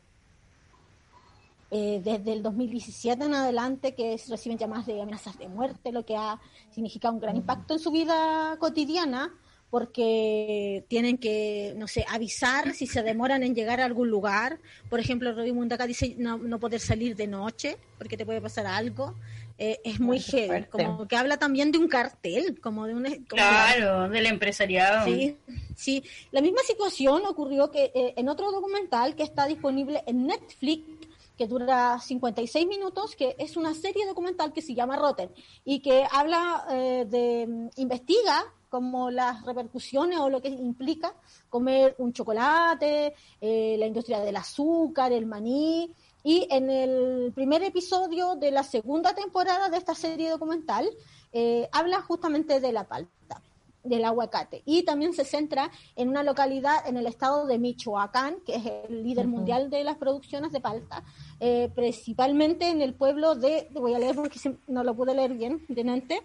eh, desde el 2017 en adelante que reciben llamadas de amenazas de muerte, lo que ha significado un gran impacto en su vida cotidiana porque tienen que, no sé, avisar si se demoran en llegar a algún lugar. Por ejemplo, Rodrigo Mundaca dice no, no poder salir de noche porque te puede pasar algo. Eh, es muy heavy, como que habla también de un cartel, como de un... claro, del empresariado. Sí, sí. La misma situación ocurrió que eh, en otro documental que está disponible en Netflix, que dura 56 minutos, que es una serie documental que se llama Rotten y que habla eh, de, investiga como las repercusiones o lo que implica comer un chocolate, la industria del azúcar, el maní, y en el primer episodio de la segunda temporada de esta serie documental, eh, habla justamente de la palta. del aguacate. Y también se centra en una localidad en el estado de Michoacán, que es el líder mundial de las producciones de palta, eh, principalmente en el pueblo de, voy a leer porque no lo pude leer bien, de Nante.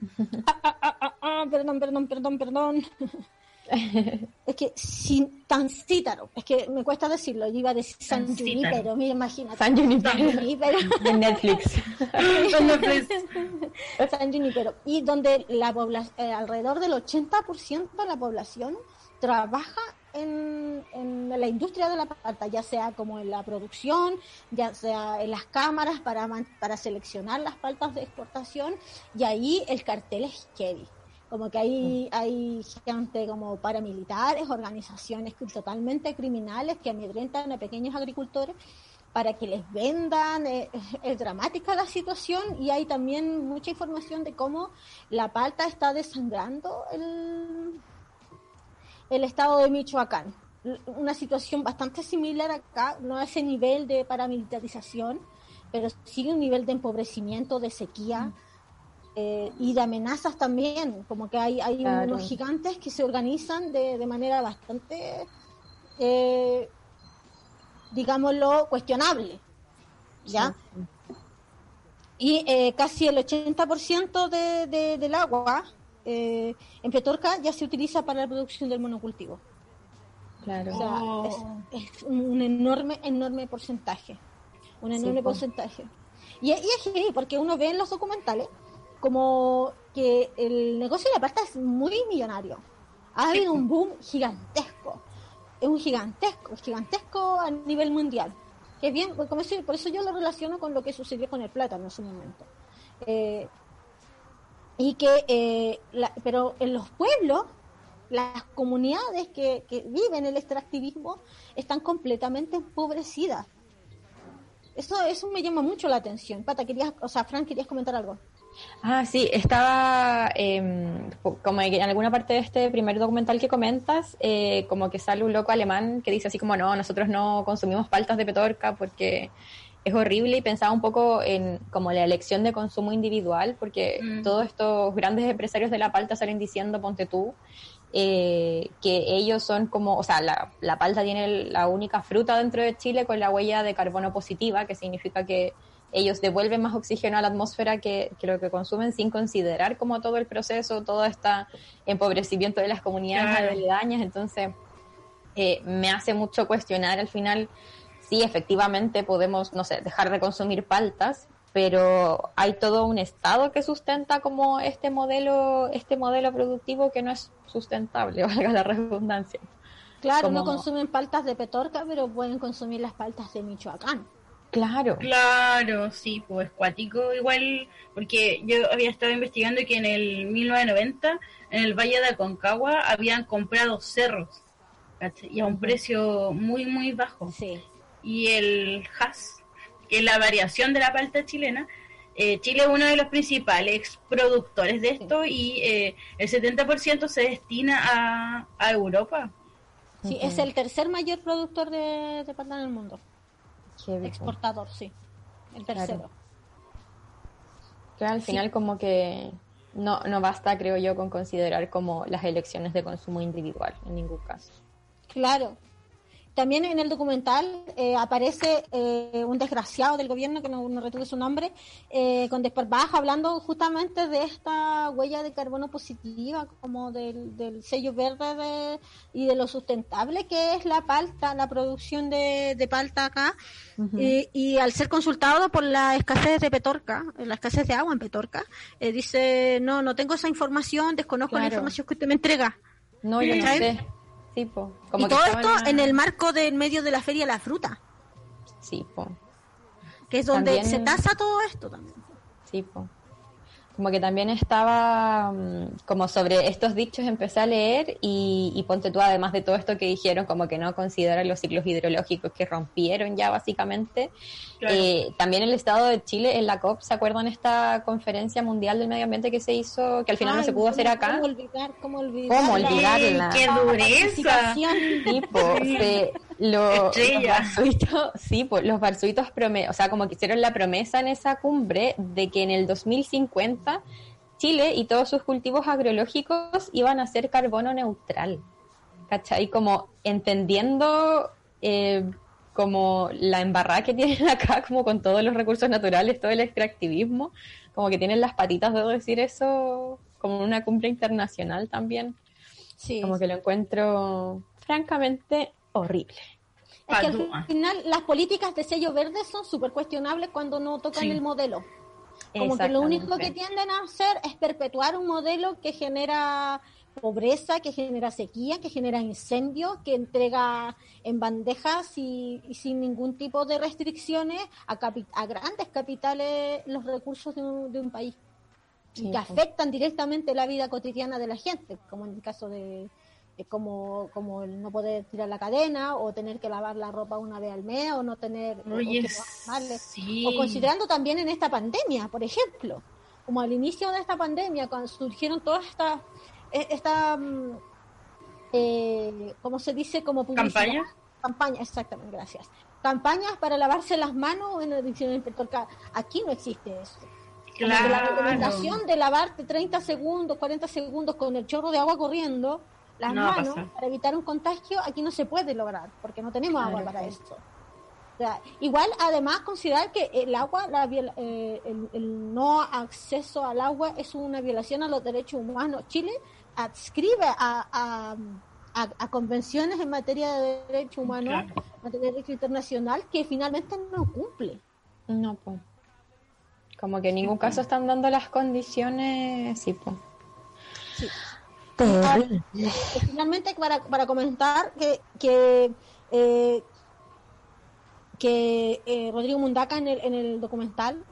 Ah, ah, ah, perdón, perdón, perdón, perdón. es que sin tan cítaro, es que me cuesta decirlo, yo iba a decir San Junipero, mira, imagínate. San Junipero. de Netflix. San Junipero. Y donde la población, eh, alrededor del 80% de la población trabaja en, en, la industria de la palta, ya sea como en la producción, ya sea en las cámaras para, para seleccionar las paltas de exportación, y ahí el cartel es heavy como que hay, hay gente como paramilitares, organizaciones totalmente criminales que amedrentan a pequeños agricultores para que les vendan. Eh, es dramática la situación y hay también mucha información de cómo la palta está desangrando el, el estado de Michoacán. Una situación bastante similar acá, no a ese nivel de paramilitarización, pero sí un nivel de empobrecimiento, de sequía. Eh, y de amenazas también, como que hay, hay unos gigantes que se organizan de, de manera bastante, eh, digámoslo, cuestionable, ¿ya? Y eh, casi el 80% de, de, del agua en Petorca ya se utiliza para la producción del monocultivo. Claro. O sea, es, un enorme, enorme porcentaje. Un enorme porcentaje. Y, y es porque uno ve en los documentales como que el negocio de la pasta es muy millonario. Ha habido un boom gigantesco. Es un gigantesco, gigantesco a nivel mundial. Que bien, por eso, por eso yo lo relaciono con lo que sucedió con el plátano en su momento. Eh, y que, eh, pero en los pueblos, las comunidades que, que viven el extractivismo están completamente empobrecidas. Eso, eso me llama mucho la atención. Pata, querías, o sea, Frank, querías comentar algo. Ah, sí, estaba em, como en alguna parte de este primer documental que comentas, eh, como que sale un loco alemán que dice así como, no, nosotros no consumimos paltas de petorca porque es horrible y pensaba un poco en como la elección de consumo individual, porque mm. todos estos grandes empresarios de la palta salen diciendo, ponte tú, eh, que ellos son como, o sea, la, la palta tiene la única fruta dentro de Chile con la huella de carbono positiva, que significa que ellos devuelven más oxígeno a la atmósfera que, lo que consumen sin considerar como todo el proceso, todo este empobrecimiento de las comunidades aledañas. Entonces, eh, me hace mucho cuestionar al final si efectivamente podemos, no sé, dejar de consumir paltas, pero hay todo un estado que sustenta como este modelo, este modelo productivo que no es sustentable, valga la redundancia. Claro, no consumen paltas de Petorca, pero pueden consumir las paltas de Michoacán. Claro. Claro, sí, pues cuático igual, porque yo había estado investigando que en el 1990 en el Valle de Aconcagua habían comprado cerros y a un precio muy, muy bajo. Sí. Y el has, que es la variación de la palta chilena, eh, Chile es uno de los principales productores de esto y eh, el 70% se destina a, a Europa. Sí, es el tercer mayor productor de, de palta en el mundo. Exportador, sí. El tercero. Claro, al final como que no, no basta, creo yo, con considerar como las elecciones de consumo individual, en ningún caso. Claro, también en el documental eh, aparece eh, un desgraciado del gobierno, que no, no retuve su nombre, eh, con desparpajo, hablando justamente de esta huella de carbono positiva, como del, sello verde y de lo sustentable que es la palta, la producción de, palta acá. y, al ser consultado por la escasez de Petorca, la escasez de agua en Petorca, dice, no, no tengo esa información, desconozco la información que usted me entrega. No, yo no sé y todo esto en el marco del medio de la feria La Fruta. Sí, po. Que es donde se tasa todo esto también. Sí, po como que también estaba mm, como sobre estos dichos empecé a leer y, ponte tú además de todo esto que dijeron como que no consideran los ciclos hidrológicos que rompieron ya básicamente. Eh, también el estado de Chile en la COP se acuerdan esta conferencia mundial del medio ambiente que se hizo que al final no se pudo hacer acá cómo olvidar cómo olvidar ¿Cómo olvidarla qué dureza tipo los, barzuitos, sí, pues los barzuitos, o sea, como que hicieron la promesa en esa cumbre de que en el 2050 Chile y todos sus cultivos agroecológicos iban a ser carbono neutral. ¿Cachai? Como entendiendo eh, como la embarrada que tienen acá, como con todos los recursos naturales, todo el extractivismo, como que tienen las patitas, debo decir eso, como una cumbre internacional también. Sí. Como que lo encuentro francamente horrible. Es que al final las políticas de sello verde son súper cuestionables cuando no tocan Sí. el modelo. Como que lo único que tienden a hacer es perpetuar un modelo que genera pobreza, que genera sequía, que genera incendios, que entrega en bandejas y, y sin ningún tipo de restricciones a, a grandes capitales los recursos de un, de un país Sí, y que pues. afectan directamente la vida cotidiana de la gente, como en el caso de como, como el no poder tirar la cadena o tener que lavar la ropa una vez al mes o no tener o- o Oye, sí. O considerando también en esta pandemia, por ejemplo, como al inicio de esta pandemia, cuando surgieron todas estas, eh, esta, mm, eh, ¿cómo se dice? Como. ¿Campañas? Campañas, exactamente, gracias. Campañas para lavarse las manos en el diccionario. Aquí no existe eso. Que la Claro. recomendación de lavarte 30 segundos, 40 segundos con el chorro de agua corriendo las No manos para evitar un contagio, aquí no se puede lograr porque no tenemos agua para esto. O sea, igual, además, considerar que el agua, la eh, el, el no acceso al agua es una violación a los derechos humanos. Chile adscribe a, a, a- a convenciones en materia de derechos humanos, Claro. en materia de derecho internacional, que finalmente no cumple. No, pues. Como que en ningún caso están dando las condiciones, sí, pues. Sí. Terrible. Finalmente para, para comentar que que eh, que eh, Rodrigo Mundaca en el, en el documental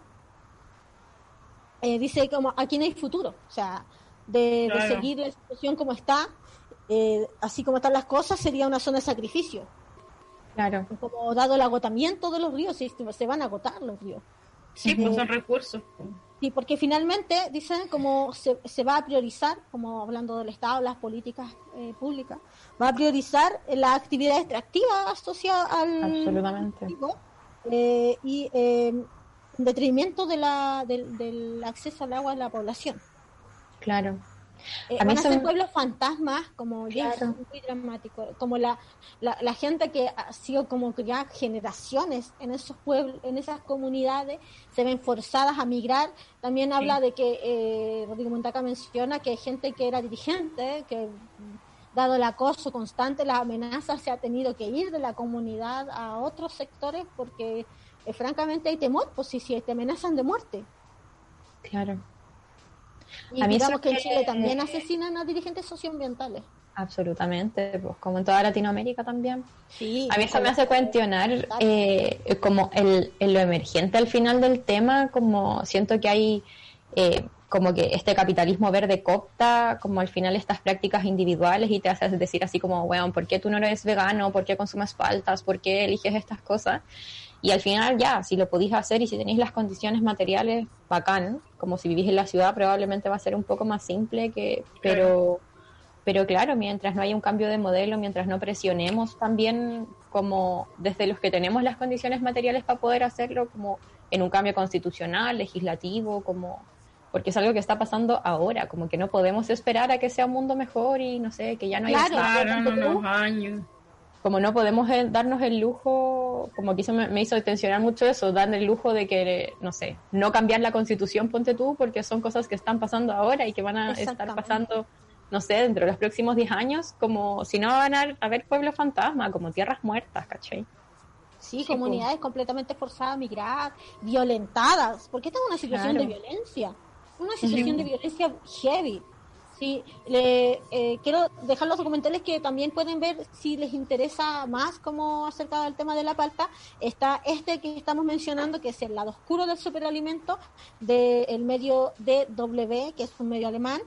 eh, dice como aquí no hay futuro o sea de, seguir la situación como está eh, así como están las cosas sería una zona de sacrificio Claro. como dado el agotamiento de los ríos se, se van a agotar los ríos Sí, pues son recursos. Sí, porque finalmente dicen como se, se va a priorizar, como hablando del Estado, las políticas eh, públicas, va a priorizar la actividad extractiva asociada al Absolutamente. eh, y eh, en detrimento de la, del, del acceso al agua de la población. Claro. Eh, A mí van a ser pueblos fantasmas, como ya es muy dramático, como la, la, la gente que ha sido como que ya generaciones en esos pueblos, en esas comunidades, se ven forzadas a migrar. También habla de que eh, Rodrigo Montaca menciona que hay gente que era dirigente, que dado el acoso constante, las amenazas, se ha tenido que ir de la comunidad a otros sectores porque eh, francamente hay temor, pues si, si te amenazan de muerte. Claro. Y A mí digamos que en Chile también asesinan a dirigentes socioambientales. Absolutamente. Pues como en toda Latinoamérica también. Sí, A mí eso me hace cuestionar eh, como el, el lo emergente al final del tema, como siento que hay eh, como que este capitalismo verde copta como al final estas prácticas individuales y te hace decir así como, weón, ¿por qué tú no eres vegano? ¿Por qué consumes faltas? ¿Por qué eliges estas cosas? Y al final ya, si lo podéis hacer y si tenéis las condiciones materiales, bacán, como si vivís en la ciudad probablemente va a ser un poco más simple que, pero... Pero claro, mientras no haya un cambio de modelo, mientras no presionemos también como desde los que tenemos las condiciones materiales para poder hacerlo, como en un cambio constitucional, legislativo, como porque es algo que está pasando ahora, como que no podemos esperar a que sea un mundo mejor y no sé, que ya no haya Claro. Años. Como no podemos eh, darnos el lujo, como que eso me, me hizo tensionar mucho eso, dar el lujo de que, no sé, no cambiar la constitución, ponte tú, porque son cosas que están pasando ahora y que van a estar pasando, no sé, dentro de los próximos 10 años, como si no van a haber pueblos fantasma, como tierras muertas, ¿cachai? Sí, Sí, comunidades completamente forzadas a migrar, violentadas, porque esta es una situación Claro. de violencia, una situación de violencia heavy. Sí, le, eh, quiero dejar los documentales que también pueden ver si les interesa más como acerca del tema de la palta. Está este que estamos mencionando, que es el lado oscuro del superalimento, del medio DW, que es un medio alemán.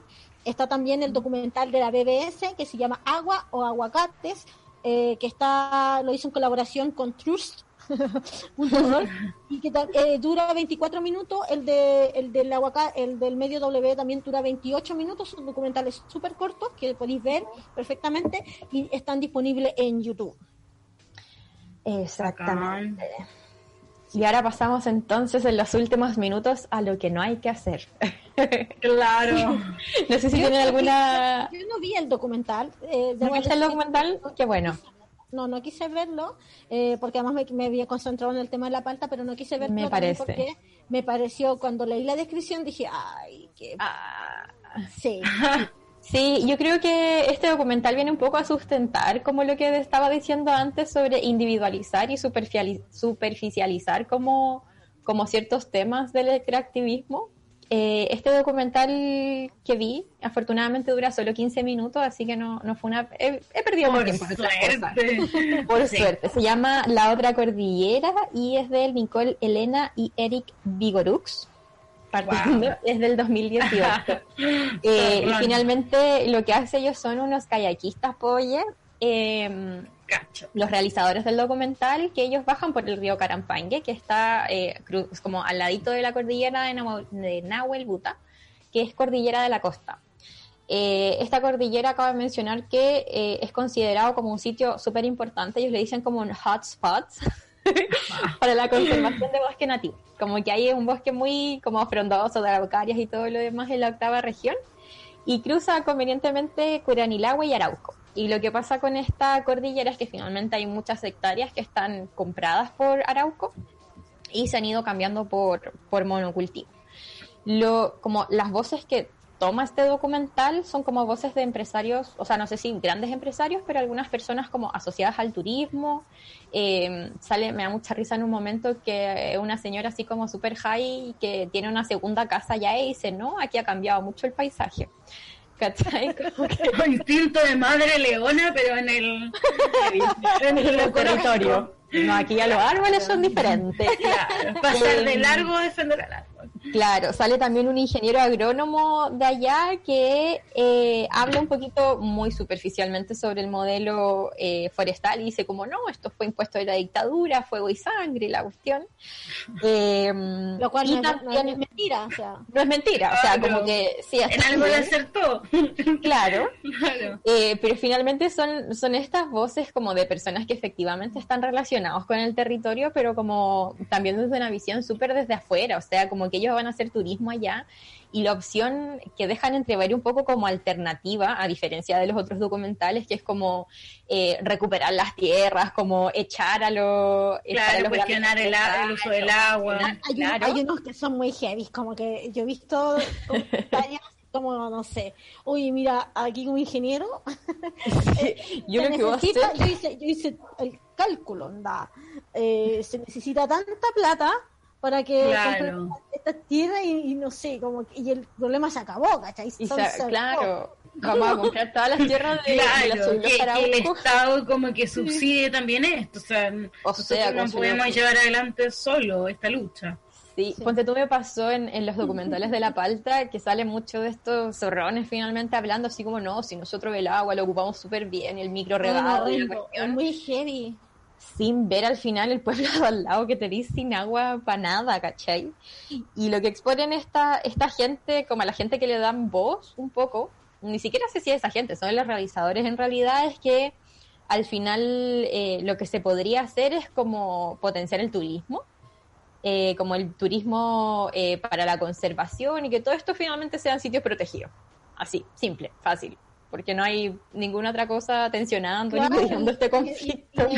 Está también el documental de la BBS, que se llama Agua o Aguacates, eh, que está lo hizo en colaboración con Trust. y que eh, dura 24 minutos el de el del aguaca- el del medio W también dura 28 minutos son documentales súper cortos que podéis ver perfectamente y están disponibles en YouTube Exactamente. Y ahora pasamos entonces en los últimos minutos a lo que no hay que hacer. Claro. No sé si Yo tienen alguna... Yo no vi el documental. eh, ¿No viste el documental? Qué bueno. No, no quise verlo, eh, porque además me, me había concentrado en el tema de la palta, pero no quise verlo Me parece. porque me pareció, cuando leí la descripción, dije, ay, qué... Ah, Sí, Sí, yo creo que este documental viene un poco a sustentar como lo que estaba diciendo antes sobre individualizar y superficiali- superficializar como, como ciertos temas del extractivismo. Eh, este documental que vi, afortunadamente dura solo 15 minutos, así que no, no fue una... He, he perdido Por tiempo en otras cosas. suerte. Por Sí. suerte. Se llama La Otra Cordillera y es de Nicole Elena y Eric Vigorux. Partiendo, Wow. es del 2018. Eh, y finalmente lo que hacen ellos son unos kayakistas, polle, eh, los realizadores del documental, que ellos bajan por el río Carampangue, que está eh, como al ladito de la cordillera de, Nahue- de Nahuel Buta, que es cordillera de la costa. Eh, esta cordillera acaba de mencionar que eh, es considerado como un sitio súper importante, ellos le dicen como un hotspot para la conservación de bosque nativo. Como que hay un bosque muy como frondoso de araucarias y todo lo demás en la octava región y cruza convenientemente Curanilagua y Arauco. Y lo que pasa con esta cordillera es que finalmente hay muchas hectáreas que están compradas por Arauco y se han ido cambiando por, por monocultivo. Lo, como las voces que toma este documental son como voces de empresarios, o sea, no sé si grandes empresarios, pero algunas personas como asociadas al turismo. Eh, sale, me da mucha risa en un momento que una señora así como super high que tiene una segunda casa ya y dice, no, aquí ha cambiado mucho el paisaje. ¿Cachai? Como que Instinto de madre leona, pero en el, en en el territorio. No, aquí ya los árboles son diferentes. Claro, pasar de largo a defender al árbol. Claro, sale también un ingeniero agrónomo de allá que eh, habla un poquito muy superficialmente sobre el modelo eh, forestal y dice como no, esto fue impuesto de la dictadura, fuego y sangre, la cuestión. Eh, lo cual no, no también- es mentira, o sea... no es mentira, o sea, Claro. como que sí, En algo le acertó. claro, Claro. Eh, pero finalmente son, son estas voces como de personas que efectivamente están relacionados con el territorio, pero como también desde una visión súper desde afuera, o sea, como que ellos van a hacer turismo allá y la opción que dejan entrever un poco como alternativa, a diferencia de los otros documentales, que es como eh, recuperar las tierras, como echar a, lo, echar a Claro, los cuestionar el, a- el uso del agua. Hay, unos- Claro. hay unos que son muy heavy, como que yo he visto como, no sé, oye, mira, aquí como ingeniero, Yo lo que voy a hacer- yo hice, yo hice el cálculo, anda, eh, se necesita tanta plata para que Claro. compren estas tierras y, y no sé, como que- y el problema se acabó, ¿cachai? Se acabó. claro, vamos a comprar todas las tierras de, de Claro, suelos que, que el. Estado como que subsidie también esto. O sea, sea, no podemos llevar adelante solo esta lucha. Sí, ponte tú me pasó en, en los documentales de La Palta que sale mucho de estos zorrones finalmente hablando así como no, si nosotros el agua lo ocupamos súper bien, el micro No, regado no, y la es cuestión, muy heavy. Sin ver al final el pueblo de al lado que te dice sin agua para nada, ¿cachai? Y lo que exponen esta, esta gente, como a la gente que le dan voz un poco, ni siquiera sé si es esa gente, son los realizadores en realidad, es que al final eh, lo que se podría hacer es como potenciar el turismo, eh, como el turismo eh, para la conservación y que todo esto finalmente sean sitios protegidos. Así, simple, fácil, porque no hay ninguna otra cosa tensionando Claro. ni este conflicto. Y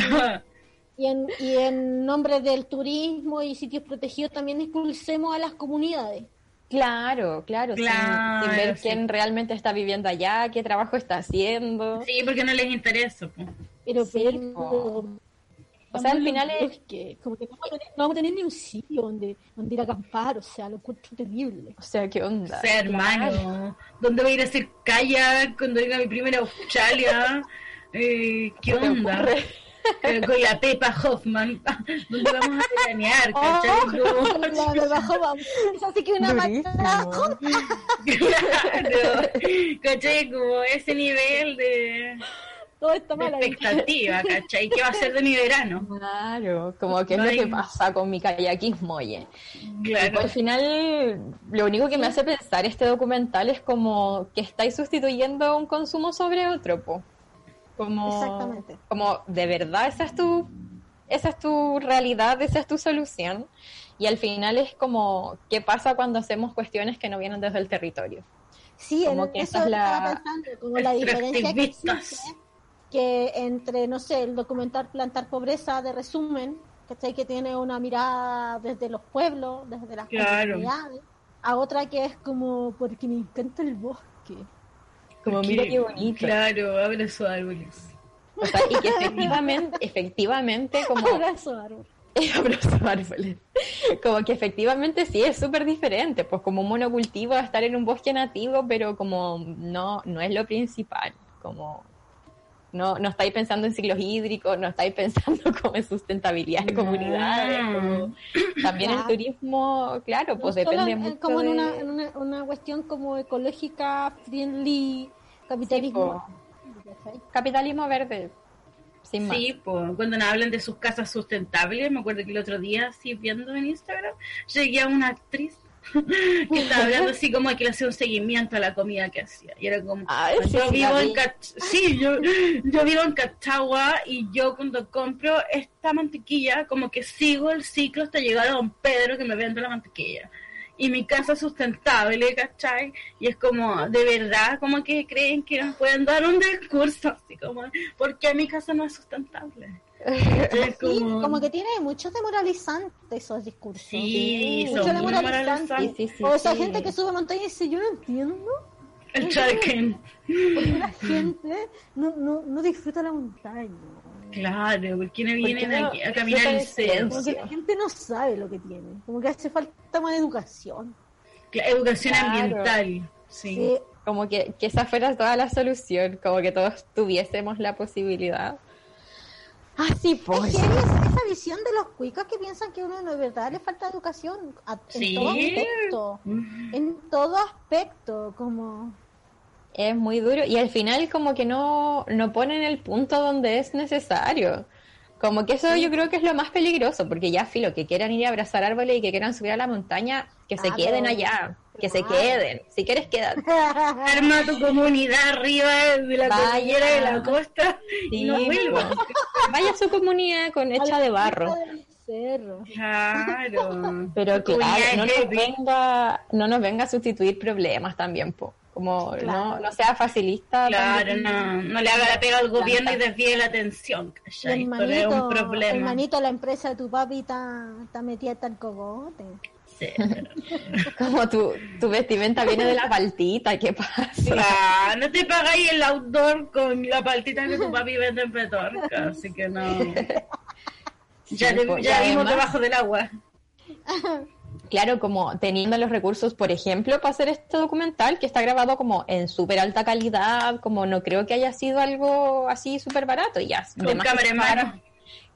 en, y en nombre del turismo y sitios protegidos también expulsemos a las comunidades. Claro, claro, sin- Claro, sin, ver sí. quién realmente está viviendo allá, qué trabajo está haciendo. Sí, porque no les interesa. Pero, Sí, pero po. O sea, al final es- que como que no vamos, a tener, no vamos a tener ni un sitio donde, donde ir a acampar, o sea, lo encuentro terrible. O sea, ¿qué onda? O sea, hermano, ¿dónde voy a ir a hacer kayak cuando venga mi primera Australia? Eh, ¿Qué ¿Qué te onda? Eh, Con la Pepa Hoffman, ¿dónde vamos a veranear? Oh, ¿Cachai? Como- la bajo vamos. Es así que una. Claro, ¿cachai? Como ese nivel de, Todo está mal expectativa, ¿cachai? ¿Qué va a ser de mi verano? Claro, como que es No lo hay- que pasa con mi kayakismo, oye. Claro. Al final, lo único que me hace pensar este documental es como que estáis sustituyendo un consumo sobre otro, po. Como, Exactamente. Como, ¿de verdad esa es tu esa es tu realidad, esa es tu solución. Y al final es como, ¿qué pasa cuando hacemos cuestiones que no vienen desde el territorio? Sí, Como en- que eso es la- pensando, como la diferencia que existe que entre, no sé, el documental Plantar Pobreza de resumen, ¿cachai? Que tiene una mirada desde los pueblos, desde las Claro. comunidades, a otra que es como porque me encanta el bosque. Como, Porque, mira qué bonito. Claro, sus árboles. O sea, y que efectivamente, efectivamente, como Abrazo árbol. Abrazo árboles. Como que efectivamente sí es súper diferente, pues como un monocultivo estar en un bosque nativo, pero como no, no es lo principal, como no, no estáis pensando en ciclos hídricos, no estáis pensando como en sustentabilidad de comunidades, como también el turismo, claro, pues No depende en- mucho como en, de- una, en una, una cuestión como ecológica, friendly, capitalismo. ¿cachai? capitalismo verde, sin más. Sí, pues, cuando nos hablan de sus casas sustentables, me acuerdo que el otro día, así viendo en Instagram, llegué a una actriz que estaba hablando así como que le hacía un seguimiento a la comida que hacía. Y era como, Ay, sí, yo sí, vivo en. Cach- sí, yo, yo vivo en Cachagua y yo cuando compro esta mantequilla, como que sigo el ciclo hasta llegar a Don Pedro que me vende la mantequilla. Y mi casa es sustentable, ¿cachai? Y es como, de verdad, como que creen que nos pueden dar un discurso así como, ¿por qué mi casa no es sustentable? Sí, como que tiene muchos demoralizantes esos discursos. Sí, Mucho son muy demoralizante. moralizantes. Sí, sí, o esa sí. gente que sube montaña y dice, yo no entiendo El qué la gente no, no, no disfruta la montaña. Claro, ¿por qué no vienen no aquí a caminar disfrutan el el cerro? Como que la gente no sabe lo que tiene. Como que hace falta más educación. Cla- Educación Claro. ambiental. Sí. Sí. Como que, que esa fuera toda la solución, como que todos tuviésemos la posibilidad. Así Es pues. esa, esa visión de los cuicos que piensan que a uno de verdad le falta educación a- en todo aspecto. En todo aspecto, como... Es muy duro y al final como que no, no ponen el punto donde es necesario. Como que eso yo creo que es lo más peligroso, porque ya filo, que quieran ir a abrazar árboles y que quieran subir a la montaña, que se queden allá, que se queden. Si quieres, quédate. Arma tu comunidad arriba de la Vaya. cordillera de la costa y no vuelvas. Vaya a su comunidad con hecha de barro. Cerro. Claro. Pero claro, no nos venga, no nos venga a sustituir problemas también, po. Como no, Claro. no sea facilista. Claro, no, no le haga la pega al gobierno y desvíe la atención. El es un manito, el manito, la empresa de tu papi está, está metida hasta el cogote. Como tu, tu vestimenta viene de la paltita, ¿qué pasa? Claro, no te pagáis el outdoor con la paltita que tu papi vende en Petorca, así que no. Ya, Sí, pues, ya vimos además- debajo del agua. Claro, como teniendo los recursos, por ejemplo, para hacer este documental que está grabado como en súper alta calidad, como no creo que haya sido algo así súper barato, y ya. Con cámara en mano.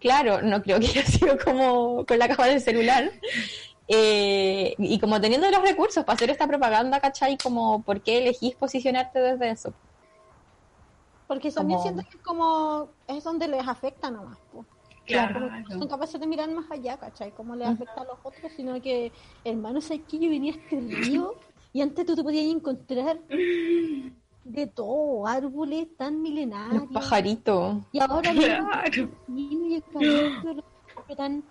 Claro, no creo que haya sido como con la cámara del celular. Eh, y como teniendo los recursos para hacer esta propaganda, ¿cachai? Como, ¿por qué elegís posicionarte desde eso? Porque también Como- siento que es como, es donde les afecta nomás. po. Claro. No son capaces de mirar más allá, ¿cachai? Cómo les afecta a los otros, sino que, hermano, ¿sabes que yo venía a este río y antes tú te podías encontrar de todo, árboles tan milenarios. Los pajaritos. Y ahora Claro. y el camino lo tan...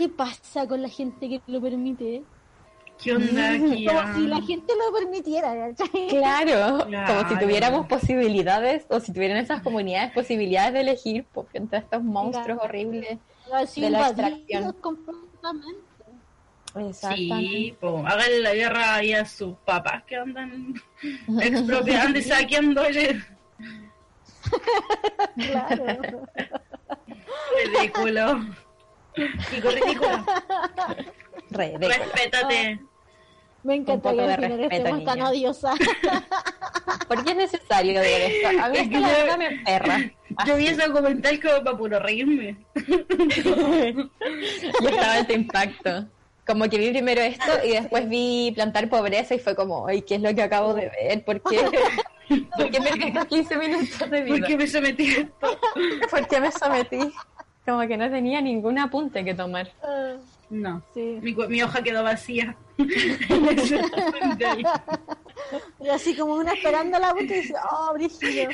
¿Qué pasa con la gente que lo permite? ¿Qué onda aquí? Como si la gente lo permitiera. Claro, Claro. como si tuviéramos posibilidades, o si tuvieran esas comunidades posibilidades de elegir pues, frente a estos monstruos Claro. horribles. Así de la extracción. completamente. Sí, po, hagan la guerra ahí a sus papás que andan expropiando y saqueando. Claro. Ridículo. Chico, ridículo. De- Respétate. Me encanta que al final estemos tan odiosas. ¿Por qué es necesario ver esto? A mí Es que la verdad me perra. Yo vi ese documental como para puro reírme. Yo estaba en este impacto. Como que vi primero esto y después vi plantar pobreza y fue como, ay, ¿qué es lo que acabo de ver? ¿Por qué, ¿Por qué estos 15 minutos de vida? ¿Por qué me sometí a esto? ¿Por qué me sometí? Como que no tenía ningún apunte que tomar. Ah, No. sí. Mi, hoja quedó vacía. Y así como una esperando la boca y dice, oh, brígido.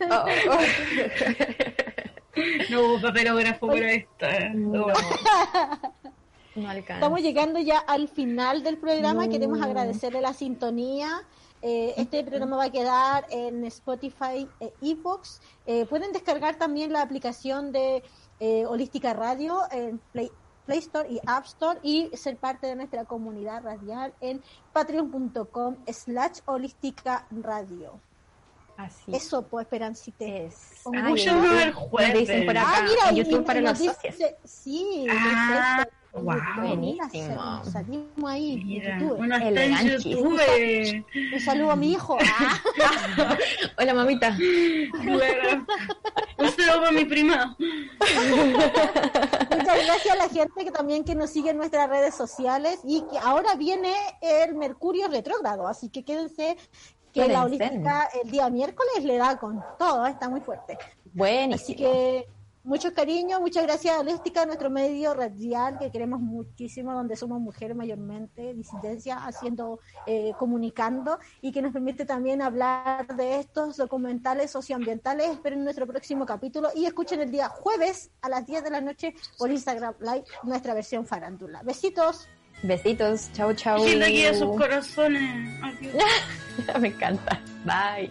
Oh, oh. No hubo papelógrafo para esto. No. No alcanza. Estamos llegando ya al final del programa. Queremos agradecerle la sintonía. Eh, este programa va a quedar en Spotify e Evox. Eh, pueden descargar también la aplicación de eh, Holística Radio en Play, Play Store y App Store y ser parte de nuestra comunidad radial en patreon.com slash holística radio. Así Eso, pues, Esperancita. es. Gusto. el Me jueves. dicen por acá Ah, mira, en y- YouTube y para nos los dice- socios. Sí, Ah. Wow. Buenísimo. Salimos ahí en Mira, en. YouTube. Un saludo a mi hijo. Ah, Hola, mamita. Claro. Un saludo para mi prima. muchas gracias a la gente que también que nos sigue en nuestras redes sociales y que ahora viene el Mercurio retrógrado, así que quédense que la holística el día miércoles le da con todo, está muy fuerte. Buenísimo. Así que mucho cariño, muchas gracias a nuestro medio radial que queremos muchísimo, donde somos mujeres mayormente, disidencia, haciendo, eh, comunicando y que nos permite también hablar de estos documentales socioambientales. Esperen nuestro próximo capítulo y escuchen el día jueves a las 10 de la noche por Instagram Live nuestra versión farándula. Besitos. Besitos. Chau, chau. Linda aquí a sus corazones. Adiós. Me encanta. Bye.